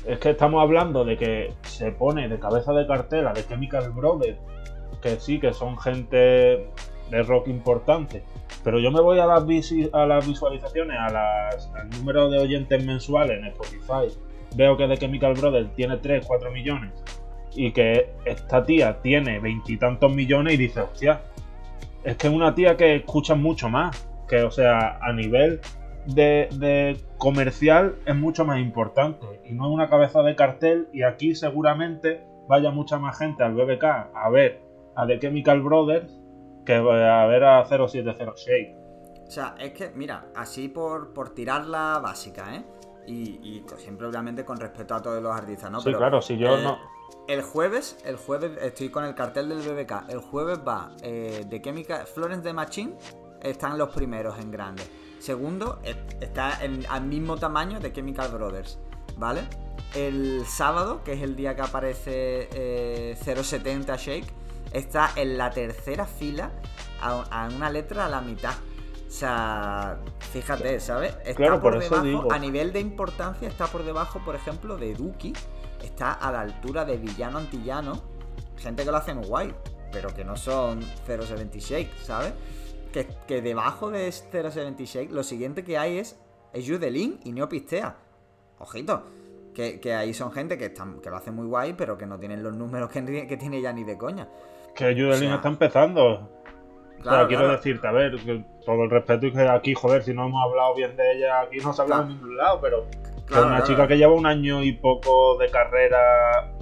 es que estamos hablando de que se pone de cabeza de cartela de Chemical Brothers, que sí, que son gente de rock importante, pero yo me voy a las, a las visualizaciones, a las, al número de oyentes mensuales en Spotify. Veo que The Chemical Brothers tiene 3, 4 millones y que esta tía tiene veintitantos millones y dice, hostia, es que es una tía que escucha mucho más, que o sea, a nivel de, comercial es mucho más importante y no es una cabeza de cartel y aquí seguramente vaya mucha más gente al BBK a ver a The Chemical Brothers que a ver a 070 O sea, es que, mira, así por, por tirar la básica, ¿eh? y, siempre obviamente con respeto a todos los artistas, ¿no? Sí, claro, si yo eh, no... El jueves, el jueves estoy con el cartel del BBK. El jueves va eh, de Chemical Florence de Machine, están los primeros en grande. Segundo, está en, al mismo tamaño de Chemical Brothers, ¿vale? El sábado, que es el día que aparece eh, 070 Shake, está en la tercera fila a una letra a la mitad. O sea, fíjate, ¿sabes? Está por, debajo, a nivel de importancia, está por debajo, por ejemplo, de Duki. Está a la altura de Villano Antillano. Gente que lo hace muy guay, pero que no son 076, ¿sabes? Que, que debajo de 076, lo siguiente que hay es, es Judelin y Neopistea. Ojito. Que, ahí son gente que, están, que lo hace muy guay, pero que no tienen los números que, que tiene ya ni de coña. Que Judelin está empezando quiero decirte, a ver, todo el respeto y que aquí, joder, si no hemos hablado bien de ella, aquí no se ha hablado en ningún lado, pero es una chica que lleva un año y poco de carrera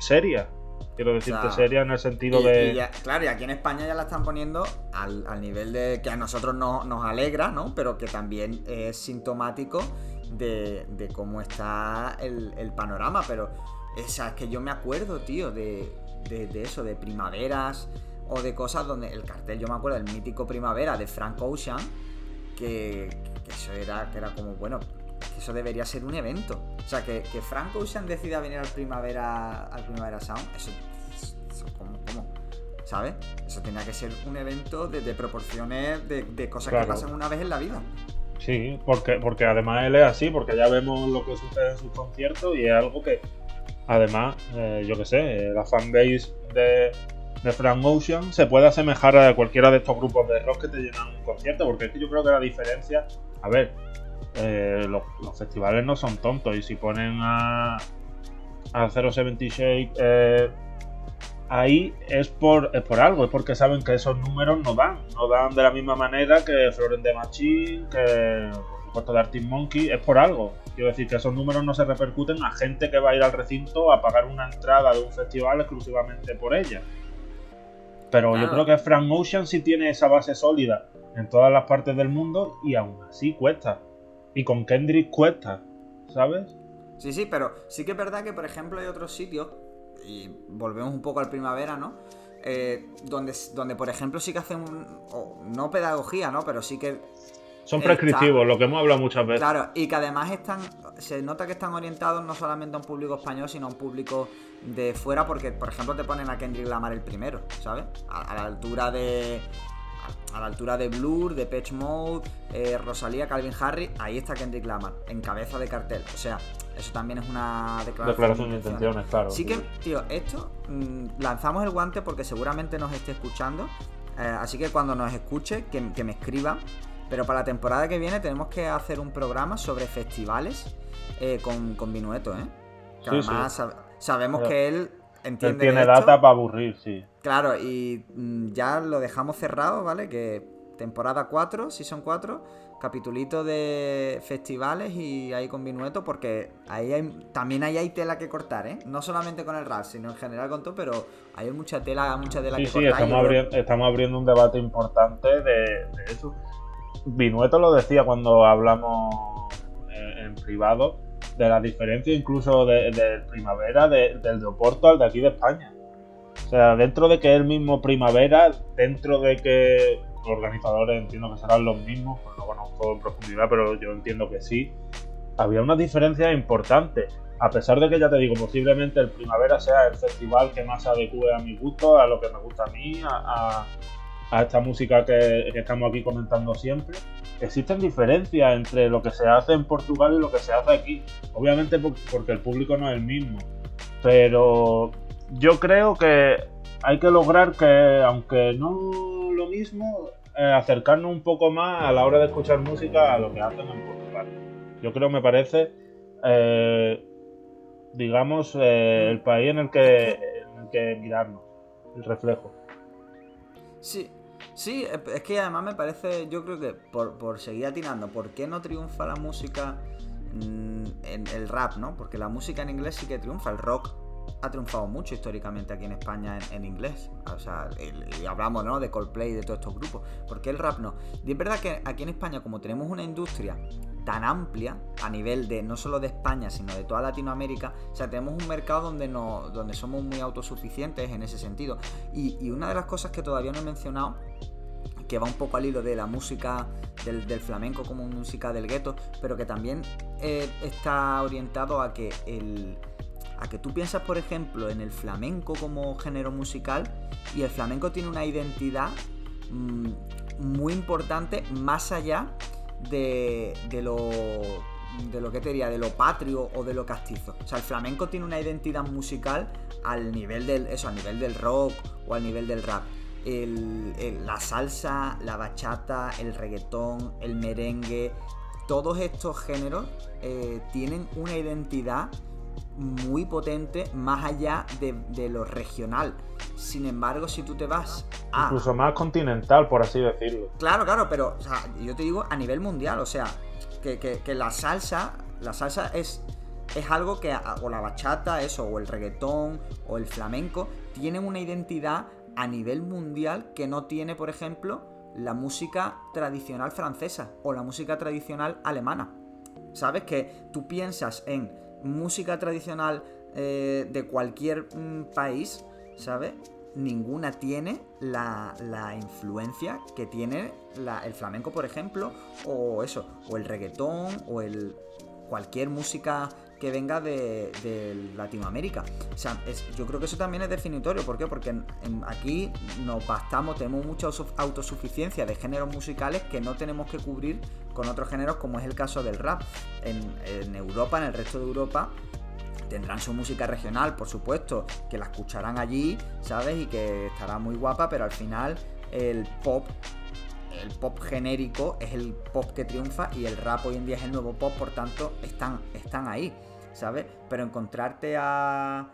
seria. Quiero decirte seria en el sentido de. claro, y aquí en España ya la están poniendo al, nivel de que a nosotros nos alegra, ¿no? Pero que también es sintomático de, cómo está el, panorama. Pero, esa es que yo me acuerdo, tío, de, de eso, de primaveras o de cosas donde el cartel, yo me acuerdo del mítico Primavera de Frank Ocean, que, eso era, que era como, bueno, que eso debería ser un evento. O sea, que, que Frank Ocean decida venir al Primavera, al Primavera Sound, eso, eso ¿cómo, ¿Sabes? Eso tenía que ser un evento de, proporciones de, cosas que pasan una vez en la vida. Sí, porque, porque además él es así, porque ya vemos lo que sucede en sus conciertos y es algo que Además, eh, yo que sé, la fanbase de, de Frank Ocean se puede asemejar a cualquiera de estos grupos de rock que te llenan un concierto, porque es que yo creo que la diferencia, a ver, eh, los, festivales no son tontos y si ponen a, a 070 Shake eh, ahí es por, es por algo, es porque saben que esos números no dan, no dan de la misma manera que Florent de Machine, que por supuesto de Arctic Monkey, es por algo. Quiero decir que esos números no se repercuten a gente que va a ir al recinto a pagar una entrada de un festival exclusivamente por ella. Pero yo creo que Frank Ocean sí tiene esa base sólida en todas las partes del mundo y aún así cuesta. Y con Kendrick cuesta, ¿sabes? Sí, sí, pero sí que es verdad que, por ejemplo, hay otros sitios, y volvemos un poco al primavera, ¿no? Eh, donde, donde, por ejemplo, sí que hacen, no pedagogía, ¿no? Pero sí que... Son prescriptivos, lo que hemos hablado muchas veces. Claro, y que además están, se nota que están orientados no solamente a un público español, sino a un público de fuera, porque, por ejemplo, te ponen a Kendrick Lamar el primero, ¿sabes? a la altura de a la altura de Blur, de Patch Mode, eh, Rosalía, Calvin Harris, ahí está Kendrick Lamar, en cabeza de cartel. O sea, eso también es una declaración, de intenciones, claro. Sí que, tío, esto mm, lanzamos el guante porque seguramente nos esté escuchando. Eh, así que cuando nos escuche, que, me escriban. Pero para la temporada que viene tenemos que hacer un programa sobre festivales eh, con, con Vinueto, ¿eh? Que además sabemos que él entiende. tiene data para aburrir, sí. Claro, y mm, ya lo dejamos cerrado, ¿vale? Que temporada 4, si son 4, capitulito de festivales y ahí con Vinueto, porque ahí hay, también ahí hay tela que cortar, ¿eh? No solamente con el rap, sino en general con todo, pero hay mucha tela, mucha tela que cortar. Sí, estamos, abriendo, estamos abriendo un debate importante de, eso. Vinueto lo decía cuando hablamos eh, en privado de la diferencia incluso de, primavera del de Oporto al de aquí de España. O sea, dentro de que es el mismo primavera, dentro de que los organizadores entiendo que serán los mismos, pues no conozco en profundidad, pero yo entiendo que sí, había una diferencia importante. A pesar de que ya te digo, posiblemente el primavera sea el festival que más se adecue a mi gusto, a lo que me gusta a mí, a, a esta música que, estamos aquí comentando siempre, existen diferencias entre lo que se hace en Portugal y lo que se hace aquí. Obviamente porque el público no es el mismo. Pero yo creo que hay que lograr que, aunque no lo mismo, eh, acercarnos un poco más a la hora de escuchar música a lo que hacen en Portugal. Yo creo, me parece, eh, digamos, eh, el país en el, que, en el que mirarnos, el reflejo. Sí, Sí, es que además me parece, yo creo que por, seguir atinando, ¿por qué no triunfa la música en el rap, no? Porque la música en inglés sí que triunfa, el rock ha triunfado mucho históricamente aquí en España en, inglés. O sea, y hablamos, ¿no? De Coldplay y de todos estos grupos. ¿Por qué el rap no? Y es verdad que aquí en España, como tenemos una industria tan amplia a nivel de no solo de España, sino de toda Latinoamérica, o sea, tenemos un mercado donde, no, donde somos muy autosuficientes en ese sentido. Y, y una de las cosas que todavía no he mencionado que va un poco al hilo de la música del, flamenco como música del gueto, pero que también eh, está orientado a que el, a que tú piensas, por ejemplo, en el flamenco como género musical y el flamenco tiene una identidad mm, muy importante más allá de, lo de lo que te diría, de lo patrio o de lo castizo. O sea, el flamenco tiene una identidad musical al nivel del, eso, al nivel del rock o al nivel del rap la salsa, la bachata, el reggaetón, el merengue, todos estos géneros eh, tienen una identidad muy potente más allá de, lo regional. Sin embargo, si tú te vas a... Incluso más continental, por así decirlo. Claro, claro, pero yo te digo a nivel mundial, o sea, que, la salsa, la salsa es, es algo que, o la bachata, eso, o el reggaetón, o el flamenco, tienen una identidad a nivel mundial que no tiene, por ejemplo, la música tradicional francesa o la música tradicional alemana. ¿Sabes? Que tú piensas en música tradicional eh, de cualquier mm, país, ¿sabes? Ninguna tiene la, influencia que tiene el flamenco, por ejemplo, o eso, o el reggaetón, o el cualquier música que venga de, Latinoamérica. O sea, yo creo que eso también es definitorio. ¿Por qué? Porque aquí nos bastamos, tenemos mucha autosuficiencia de géneros musicales que no tenemos que cubrir con otros géneros, como es el caso del rap. En, Europa, en el resto de Europa, tendrán su música regional, por supuesto, que la escucharán allí, ¿sabes? Y que estará muy guapa, pero al final el pop, el pop genérico es el pop que triunfa y el rap hoy en día es el nuevo pop, por tanto, están, están ahí, ¿sabes? Pero encontrarte a,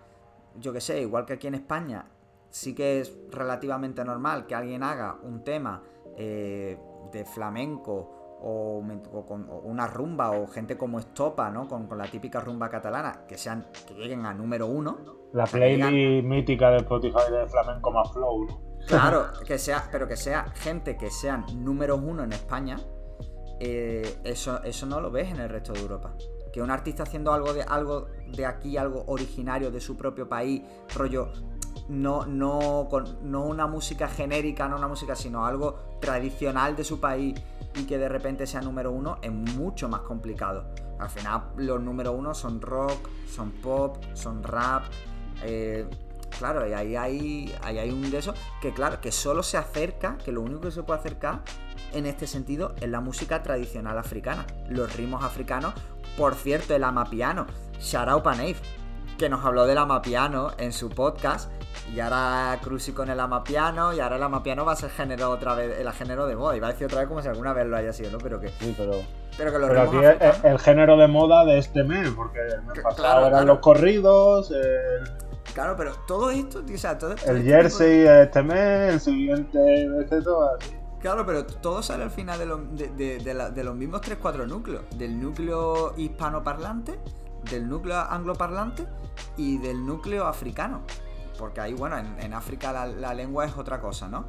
yo que sé, igual que aquí en España, sí que es relativamente normal que alguien haga un tema eh, de flamenco o, con una rumba o gente como Estopa, ¿no? Con, la típica rumba catalana, que sean que lleguen a número uno. La playlist mítica de Spotify de flamenco más flow, ¿no? Claro, (laughs) que sea, pero que sea gente que sean número uno en España, eh, eso, eso no lo ves en el resto de Europa. Que un artista haciendo algo de algo de aquí, algo originario de su propio país, rollo no, no, no una música genérica, no una música, sino algo tradicional de su país y que de repente sea número uno es mucho más complicado. Al final los número uno son rock, son pop, son rap. Eh, claro, y ahí hay, ahí hay un de esos que claro, que solo se acerca, que lo único que se puede acercar en este sentido es la música tradicional africana. Los ritmos africanos, por cierto, el amapiano. Shout Paneif, que nos habló del amapiano en su podcast y ahora Cruci con el amapiano, y ahora el amapiano va a ser género otra vez, el género de moda. Y va a decir otra vez como si alguna vez lo haya sido, ¿no? Pero que. Sí, pero. Pero que lo pero aquí es el género de moda de este mes, porque el mes pasado eran los corridos. Claro, pero todo esto, o sea, todo, El este jersey de... este mes, el siguiente, este todo así. Claro, pero todo sale al final de, los mismos 3-4 núcleos. Del núcleo hispanoparlante, del núcleo angloparlante y del núcleo africano. Porque ahí, bueno, en, África la, lengua es otra cosa, ¿no?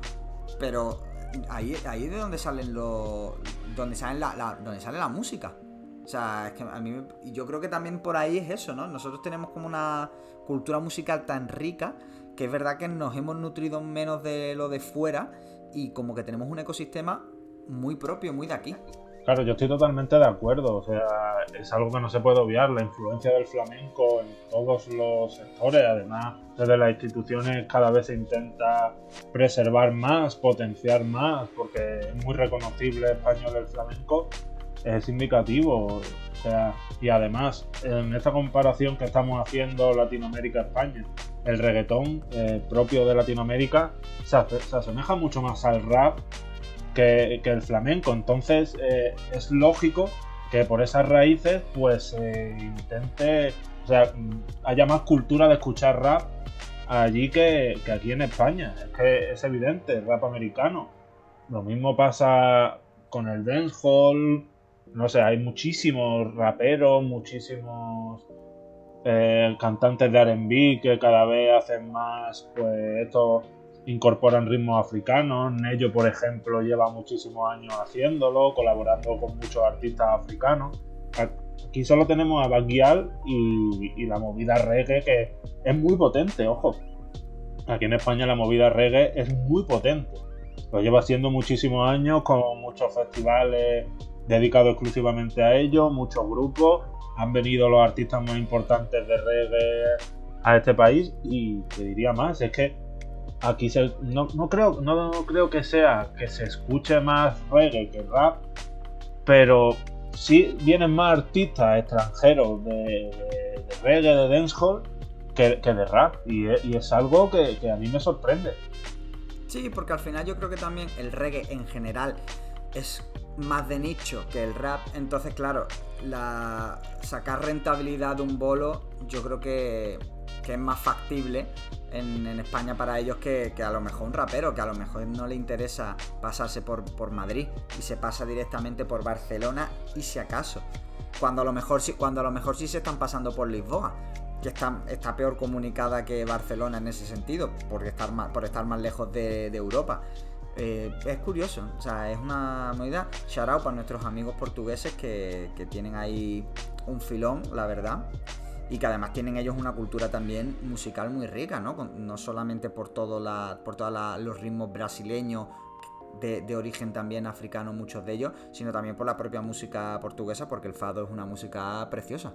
Pero ahí, es de donde salen los. donde salen la, donde sale la música. O sea, es que a mí yo creo que también por ahí es eso, ¿no? Nosotros tenemos como una cultura musical tan rica que es verdad que nos hemos nutrido menos de lo de fuera y como que tenemos un ecosistema muy propio, muy de aquí. Claro, yo estoy totalmente de acuerdo. O sea, es algo que no se puede obviar. La influencia del flamenco en todos los sectores. Además, desde las instituciones cada vez se intenta preservar más, potenciar más, porque es muy reconocible español el flamenco. Es indicativo. O sea, y además, en esta comparación que estamos haciendo Latinoamérica-España, el reggaetón eh, propio de Latinoamérica se, se asemeja mucho más al rap que, el flamenco. Entonces eh, es lógico que por esas raíces pues intente, o sea, haya más cultura de escuchar rap allí que, aquí en España. Es que es evidente, rap americano. Lo mismo pasa con el dancehall. No sé, hay muchísimos raperos, muchísimos eh, cantantes de RB que cada vez hacen más, pues, esto incorporan ritmos africanos. Nello, por ejemplo, lleva muchísimos años haciéndolo, colaborando con muchos artistas africanos. Aquí solo tenemos a Baguial y, la movida reggae, que es muy potente, ojo. Aquí en España la movida reggae es muy potente. Lo lleva haciendo muchísimos años con muchos festivales dedicados exclusivamente a ello, muchos grupos. Han venido los artistas más importantes de reggae a este país y te diría más, es que Aquí se, no, creo, no, creo que sea que se escuche más reggae que rap, pero sí vienen más artistas extranjeros de, reggae, de dancehall, que, que de rap. Y, es algo que, a mí me sorprende. Sí, porque al final yo creo que también el reggae en general es más de nicho que el rap. Entonces, claro, la sacar rentabilidad de un bolo, yo creo que, es más factible en, España para ellos que, a lo mejor un rapero, que a lo mejor no le interesa pasarse por, por Madrid y se pasa directamente por Barcelona y si acaso. Cuando a lo mejor sí, cuando a lo mejor sí se están pasando por Lisboa, que está, está peor comunicada que Barcelona en ese sentido, porque estar más, por estar más lejos de, Europa. Eh, es curioso, o sea, es una movida. Shout out para nuestros amigos portugueses que, que tienen ahí un filón, la verdad y que además tienen ellos una cultura también musical muy rica, ¿no? No solamente por, todo la, por todos los ritmos brasileños, de, origen también africano, muchos de ellos, sino también por la propia música portuguesa, porque el fado es una música preciosa.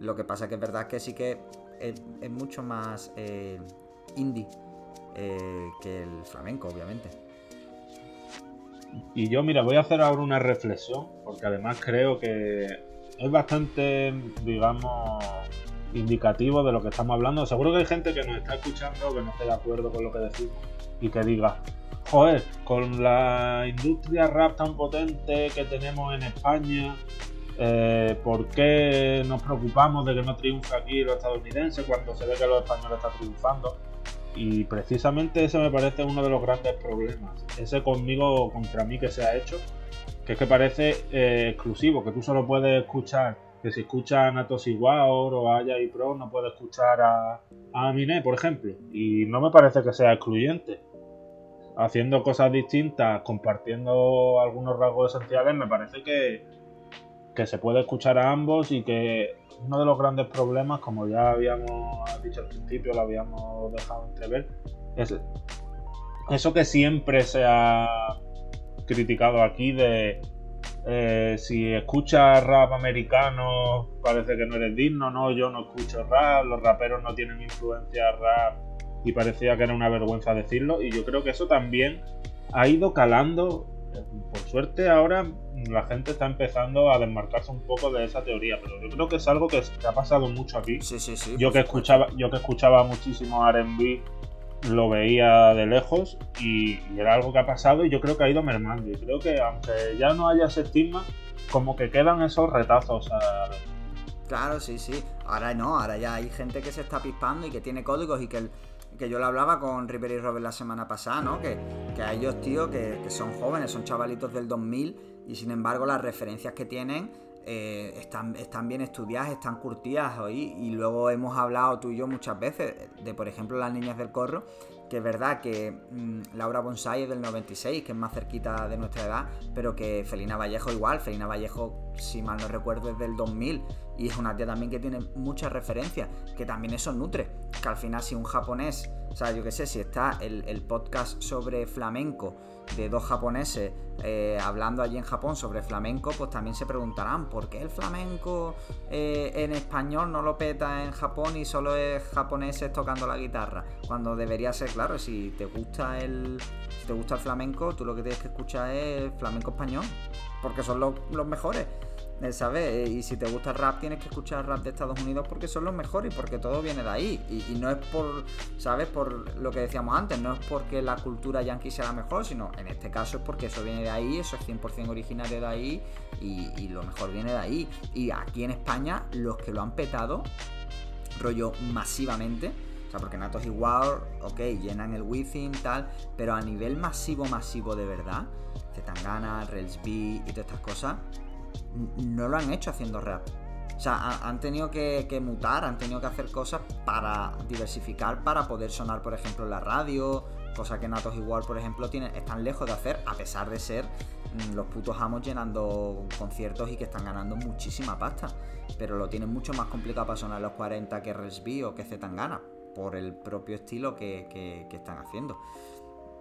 Lo que pasa que es verdad que sí que es, mucho más eh, indie eh, que el flamenco, obviamente. Y yo, mira, voy a hacer ahora una reflexión, porque además creo que es bastante, digamos, indicativo de lo que estamos hablando. Seguro que hay gente que nos está escuchando que no esté de acuerdo con lo que decimos y que diga, joder, con la industria rap tan potente que tenemos en España, eh, ¿por qué nos preocupamos de que no triunfe aquí los estadounidenses cuando se ve que los españoles están triunfando? Y precisamente ese me parece uno de los grandes problemas. Ese conmigo contra mí que se ha hecho, que es que parece eh, exclusivo, que tú solo puedes escuchar, que si escuchas a Natos Igual o a y Pro, no puedes escuchar a, a Aminé, por ejemplo. Y no me parece que sea excluyente. Haciendo cosas distintas, compartiendo algunos rasgos esenciales, me parece que, que se puede escuchar a ambos y que uno de los grandes problemas, como ya habíamos dicho al principio, lo habíamos dejado entrever, es eso que siempre se ha criticado aquí de eh, si escuchas rap americano parece que no eres digno, no, yo no escucho rap, los raperos no tienen influencia rap y parecía que era una vergüenza decirlo y yo creo que eso también ha ido calando por suerte ahora la gente está empezando a desmarcarse un poco de esa teoría, pero yo creo que es algo que, ha pasado mucho aquí. Sí, sí, sí. Yo que escuchaba, yo que escuchaba muchísimo R&B lo veía de lejos y, era algo que ha pasado y yo creo que ha ido mermando. Y creo que aunque ya no haya ese estigma, como que quedan esos retazos a Claro, sí, sí. Ahora no, ahora ya hay gente que se está pispando y que tiene códigos y que el, que yo lo hablaba con River y Robert la semana pasada, ¿no? Que, que a ellos, tío, que, son jóvenes, son chavalitos del 2000 y sin embargo las referencias que tienen eh, están, están bien estudiadas, están curtidas hoy y luego hemos hablado tú y yo muchas veces de, por ejemplo, las niñas del corro, que es verdad que mm, Laura Bonsai es del 96, que es más cerquita de nuestra edad, pero que Felina Vallejo igual, Felina Vallejo, si mal no recuerdo, es del 2000 y es una tía también que tiene muchas referencias, que también eso nutre, que al final si un japonés, o sea, yo qué sé, si está el, podcast sobre flamenco, de dos japoneses eh, hablando allí en Japón sobre flamenco, pues también se preguntarán por qué el flamenco eh, en español no lo peta en Japón y solo es japoneses tocando la guitarra. Cuando debería ser, claro, si te gusta el, si te gusta el flamenco, tú lo que tienes que escuchar es flamenco español, porque son los mejores. Eh, ¿sabes? Eh, y si te gusta el rap, tienes que escuchar rap de Estados Unidos porque son los mejores y porque todo viene de ahí. Y, no es por, ¿sabes? Por lo que decíamos antes, no es porque la cultura yankee sea la mejor, sino en este caso es porque eso viene de ahí, eso es 100% originario de ahí y, lo mejor viene de ahí. Y aquí en España, los que lo han petado, rollo masivamente, o sea, porque Natos igual, ok, llenan el Within, tal, pero a nivel masivo, masivo de verdad, Zetangana, Rails B y todas estas cosas, no lo han hecho haciendo rap. O sea, han tenido que, mutar, han tenido que hacer cosas para diversificar, para poder sonar, por ejemplo, en la radio, cosa que Natos igual, por ejemplo, tienen, están lejos de hacer, a pesar de ser mm, los putos amos llenando conciertos y que están ganando muchísima pasta. Pero lo tienen mucho más complicado para sonar los 40 que Resby o que Zetangana, por el propio estilo que, están haciendo.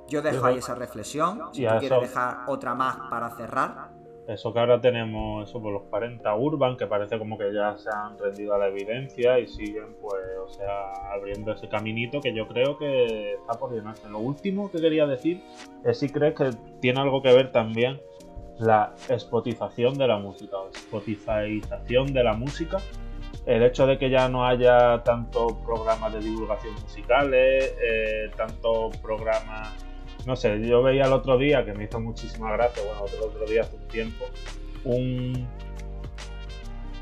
Yo dejo ahí esa reflexión. Si tú quieres dejar otra más para cerrar. Eso que ahora tenemos, eso por los 40 Urban, que parece como que ya se han rendido a la evidencia y siguen, pues, o sea, abriendo ese caminito que yo creo que está por llenarse. Lo último que quería decir es si crees que tiene algo que ver también la spotización de la música, o spotifyización de la música. El hecho de que ya no haya tantos programas de divulgación musicales, eh, programas no sé, yo veía el otro día, que me hizo muchísima gracia, bueno, el otro día hace un tiempo, un,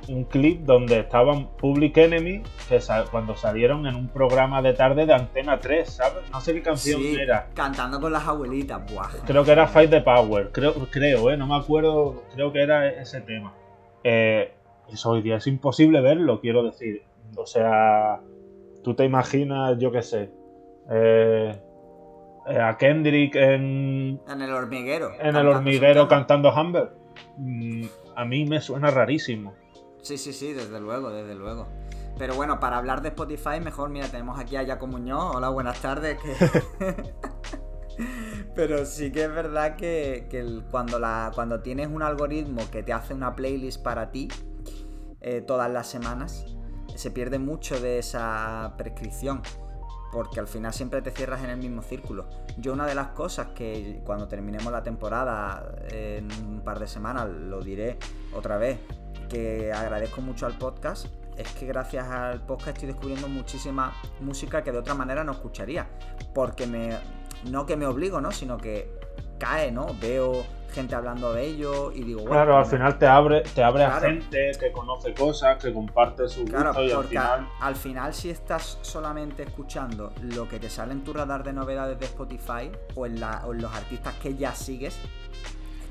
un clip donde estaban Public Enemy, que cuando salieron en un programa de tarde de Antena 3, ¿sabes? No sé qué canción era. Cantando con las abuelitas, buah. Creo que era Fight the Power, creo, creo, ¿eh? No me acuerdo, creo que era ese tema. Eh, eso hoy día es imposible verlo, quiero decir. O sea, tú te imaginas, yo qué sé, eh, a Kendrick en. En el hormiguero. En el hormiguero cantando Humber. Mm, a mí me suena rarísimo. Sí, sí, sí, desde luego, desde luego. Pero bueno, para hablar de Spotify, mejor, mira, tenemos aquí a Jaco Muñoz. Hola, buenas tardes. (laughs) Pero sí que es verdad que, cuando, la, cuando tienes un algoritmo que te hace una playlist para ti eh, todas las semanas, se pierde mucho de esa prescripción porque al final siempre te cierras en el mismo círculo. Yo una de las cosas que cuando terminemos la temporada en un par de semanas lo diré otra vez, que agradezco mucho al podcast, es que gracias al podcast estoy descubriendo muchísima música que de otra manera no escucharía. Porque me. No que me obligo, ¿no? Sino que cae, ¿no? Veo gente hablando de ello y digo, bueno, Claro, al me- final te abre, te abre a gente que conoce cosas, que comparte su gusto Claro, y al final. al, al final si estás solamente escuchando lo que te sale en tu radar de novedades de Spotify o en, la- o en los artistas que ya sigues,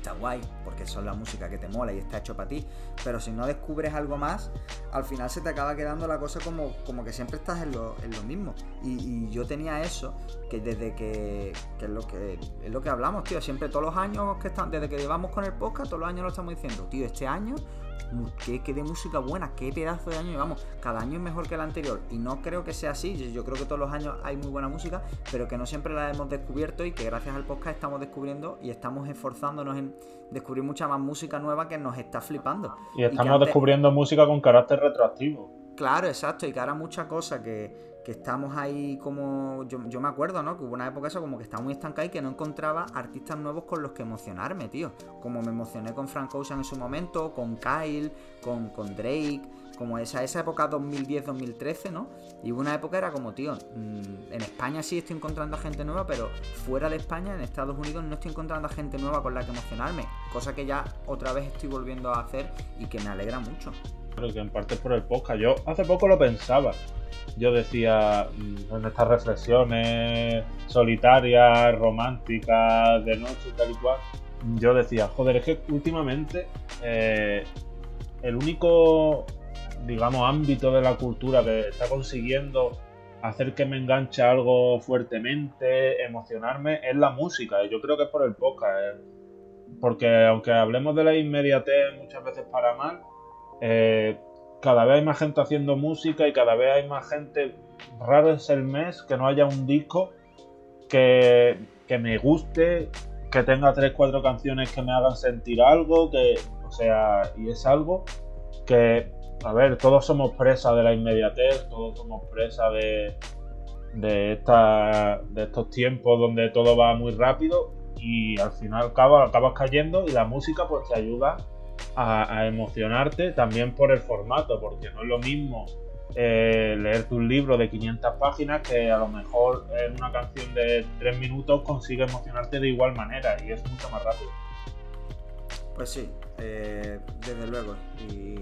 está guay, porque son la música que te mola y está hecho para ti. Pero si no descubres algo más, al final se te acaba quedando la cosa como, como que siempre estás en lo, en lo mismo. Y, y yo tenía eso, que desde que, que es lo que es lo que hablamos, tío, siempre todos los años que están, desde que llevamos con el podcast, todos los años lo estamos diciendo, tío, este año qué, qué de música buena, qué pedazo de año llevamos. Cada año es mejor que el anterior. Y no creo que sea así. Yo, creo que todos los años hay muy buena música, pero que no siempre la hemos descubierto y que gracias al podcast estamos descubriendo y estamos esforzándonos en descubrir mucha más música nueva que nos está flipando. Y estamos antes- descubriendo música con carácter retroactivo. Claro, exacto, y que ahora mucha cosa que, que estamos ahí como. Yo, yo me acuerdo, ¿no? Que hubo una época eso como que estaba muy estancada y que no encontraba artistas nuevos con los que emocionarme, tío. Como me emocioné con Frank Ocean en su momento, con Kyle, con, con Drake, como esa, esa época 2010-2013, ¿no? Y hubo una época era como, tío, mm, en España sí estoy encontrando a gente nueva, pero fuera de España, en Estados Unidos, no estoy encontrando a gente nueva con la que emocionarme. Cosa que ya otra vez estoy volviendo a hacer y que me alegra mucho. Pero que en parte por el podcast. Yo hace poco lo pensaba. Yo decía, mm, en estas reflexiones solitarias, románticas, de noche y tal y cual, yo decía, joder, es que últimamente eh, el único, digamos, ámbito de la cultura que está consiguiendo hacer que me enganche algo fuertemente, emocionarme, es la música. Y yo creo que es por el podcast. eh. Porque aunque hablemos de la inmediatez muchas veces para mal, eh, cada vez hay más gente haciendo música y cada vez hay más gente. Raro es el mes que no haya un disco que, que me guste, que tenga tres, cuatro canciones que me hagan sentir algo, que, o sea, y es algo que, a ver, todos somos presa de la inmediatez, todos somos presa de, de, esta, de estos tiempos donde todo va muy rápido y al final acabas, acabas cayendo y la música pues te ayuda a, emocionarte también por el formato, porque no es lo mismo eh, leerte un libro de 500 páginas que a lo mejor en una canción de 3 minutos consigue emocionarte de igual manera y es mucho más rápido. Pues sí, eh, desde luego. Y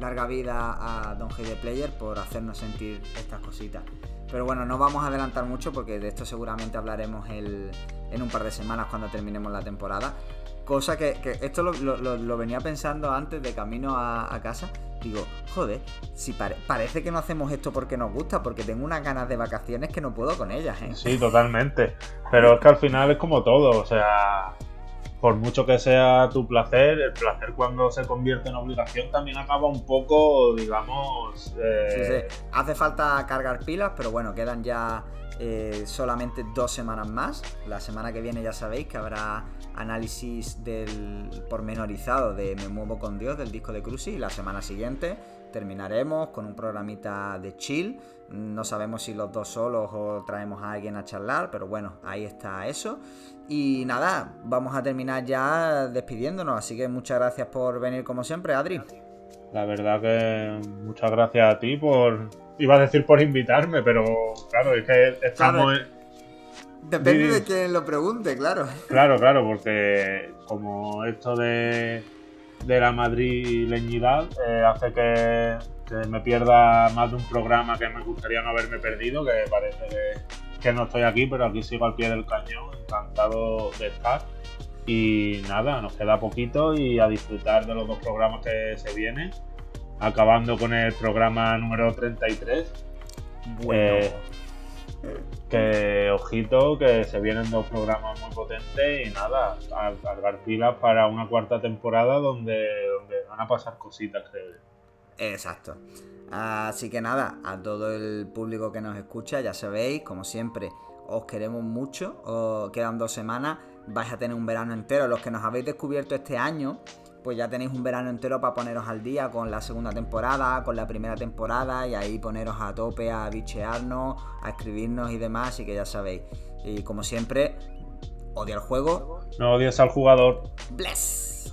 larga vida a Don the Player por hacernos sentir estas cositas. Pero bueno, no vamos a adelantar mucho porque de esto seguramente hablaremos el- en un par de semanas cuando terminemos la temporada. Cosa que, que esto lo, lo- lo- lo venía pensando antes de camino a, a casa. Digo, joder, si pare- parece que no hacemos esto porque nos gusta, porque tengo unas ganas de vacaciones que no puedo con ellas, ¿eh? Sí, totalmente. Pero es que al final es como todo, o sea, por mucho que sea tu placer, el placer cuando se convierte en obligación también acaba un poco, digamos... eh, Sí, sí. Hace falta cargar pilas, pero bueno, quedan ya eh, solamente dos semanas más. La semana que viene ya sabéis que habrá análisis del pormenorizado de Me Muevo con Dios del disco de Cruci. Y la semana siguiente terminaremos con un programita de chill. No sabemos si los dos solos o traemos a alguien a charlar, pero bueno, ahí está eso. Y nada, vamos a terminar ya despidiéndonos. Así que muchas gracias por venir como siempre, Adri. La verdad que muchas gracias a ti por... Iba a decir por invitarme, pero claro, es que estamos... Claro. En- Depende de quién lo pregunte, claro. Claro, claro, porque como esto de, de la madrileñidad eh, hace que, que me pierda más de un programa que me gustaría no haberme perdido, que parece que, que no estoy aquí, pero aquí sigo al pie del cañón, encantado de estar. Y nada, nos queda poquito y a disfrutar de los dos programas que se vienen, acabando con el programa número 33. Bueno. Eh, que ojito, que se vienen dos programas muy potentes y nada, cargar pilas para una cuarta temporada donde, donde van a pasar cositas, creo. Exacto. Así que nada, a todo el público que nos escucha, ya sabéis, como siempre, os queremos mucho. Os quedan dos semanas, vais a tener un verano entero. Los que nos habéis descubierto este año, pues ya tenéis un verano entero para poneros al día con la segunda temporada, con la primera temporada y ahí poneros a tope a bichearnos, a escribirnos y demás. Así que ya sabéis. Y como siempre, odia el juego. No odies al jugador. Bless.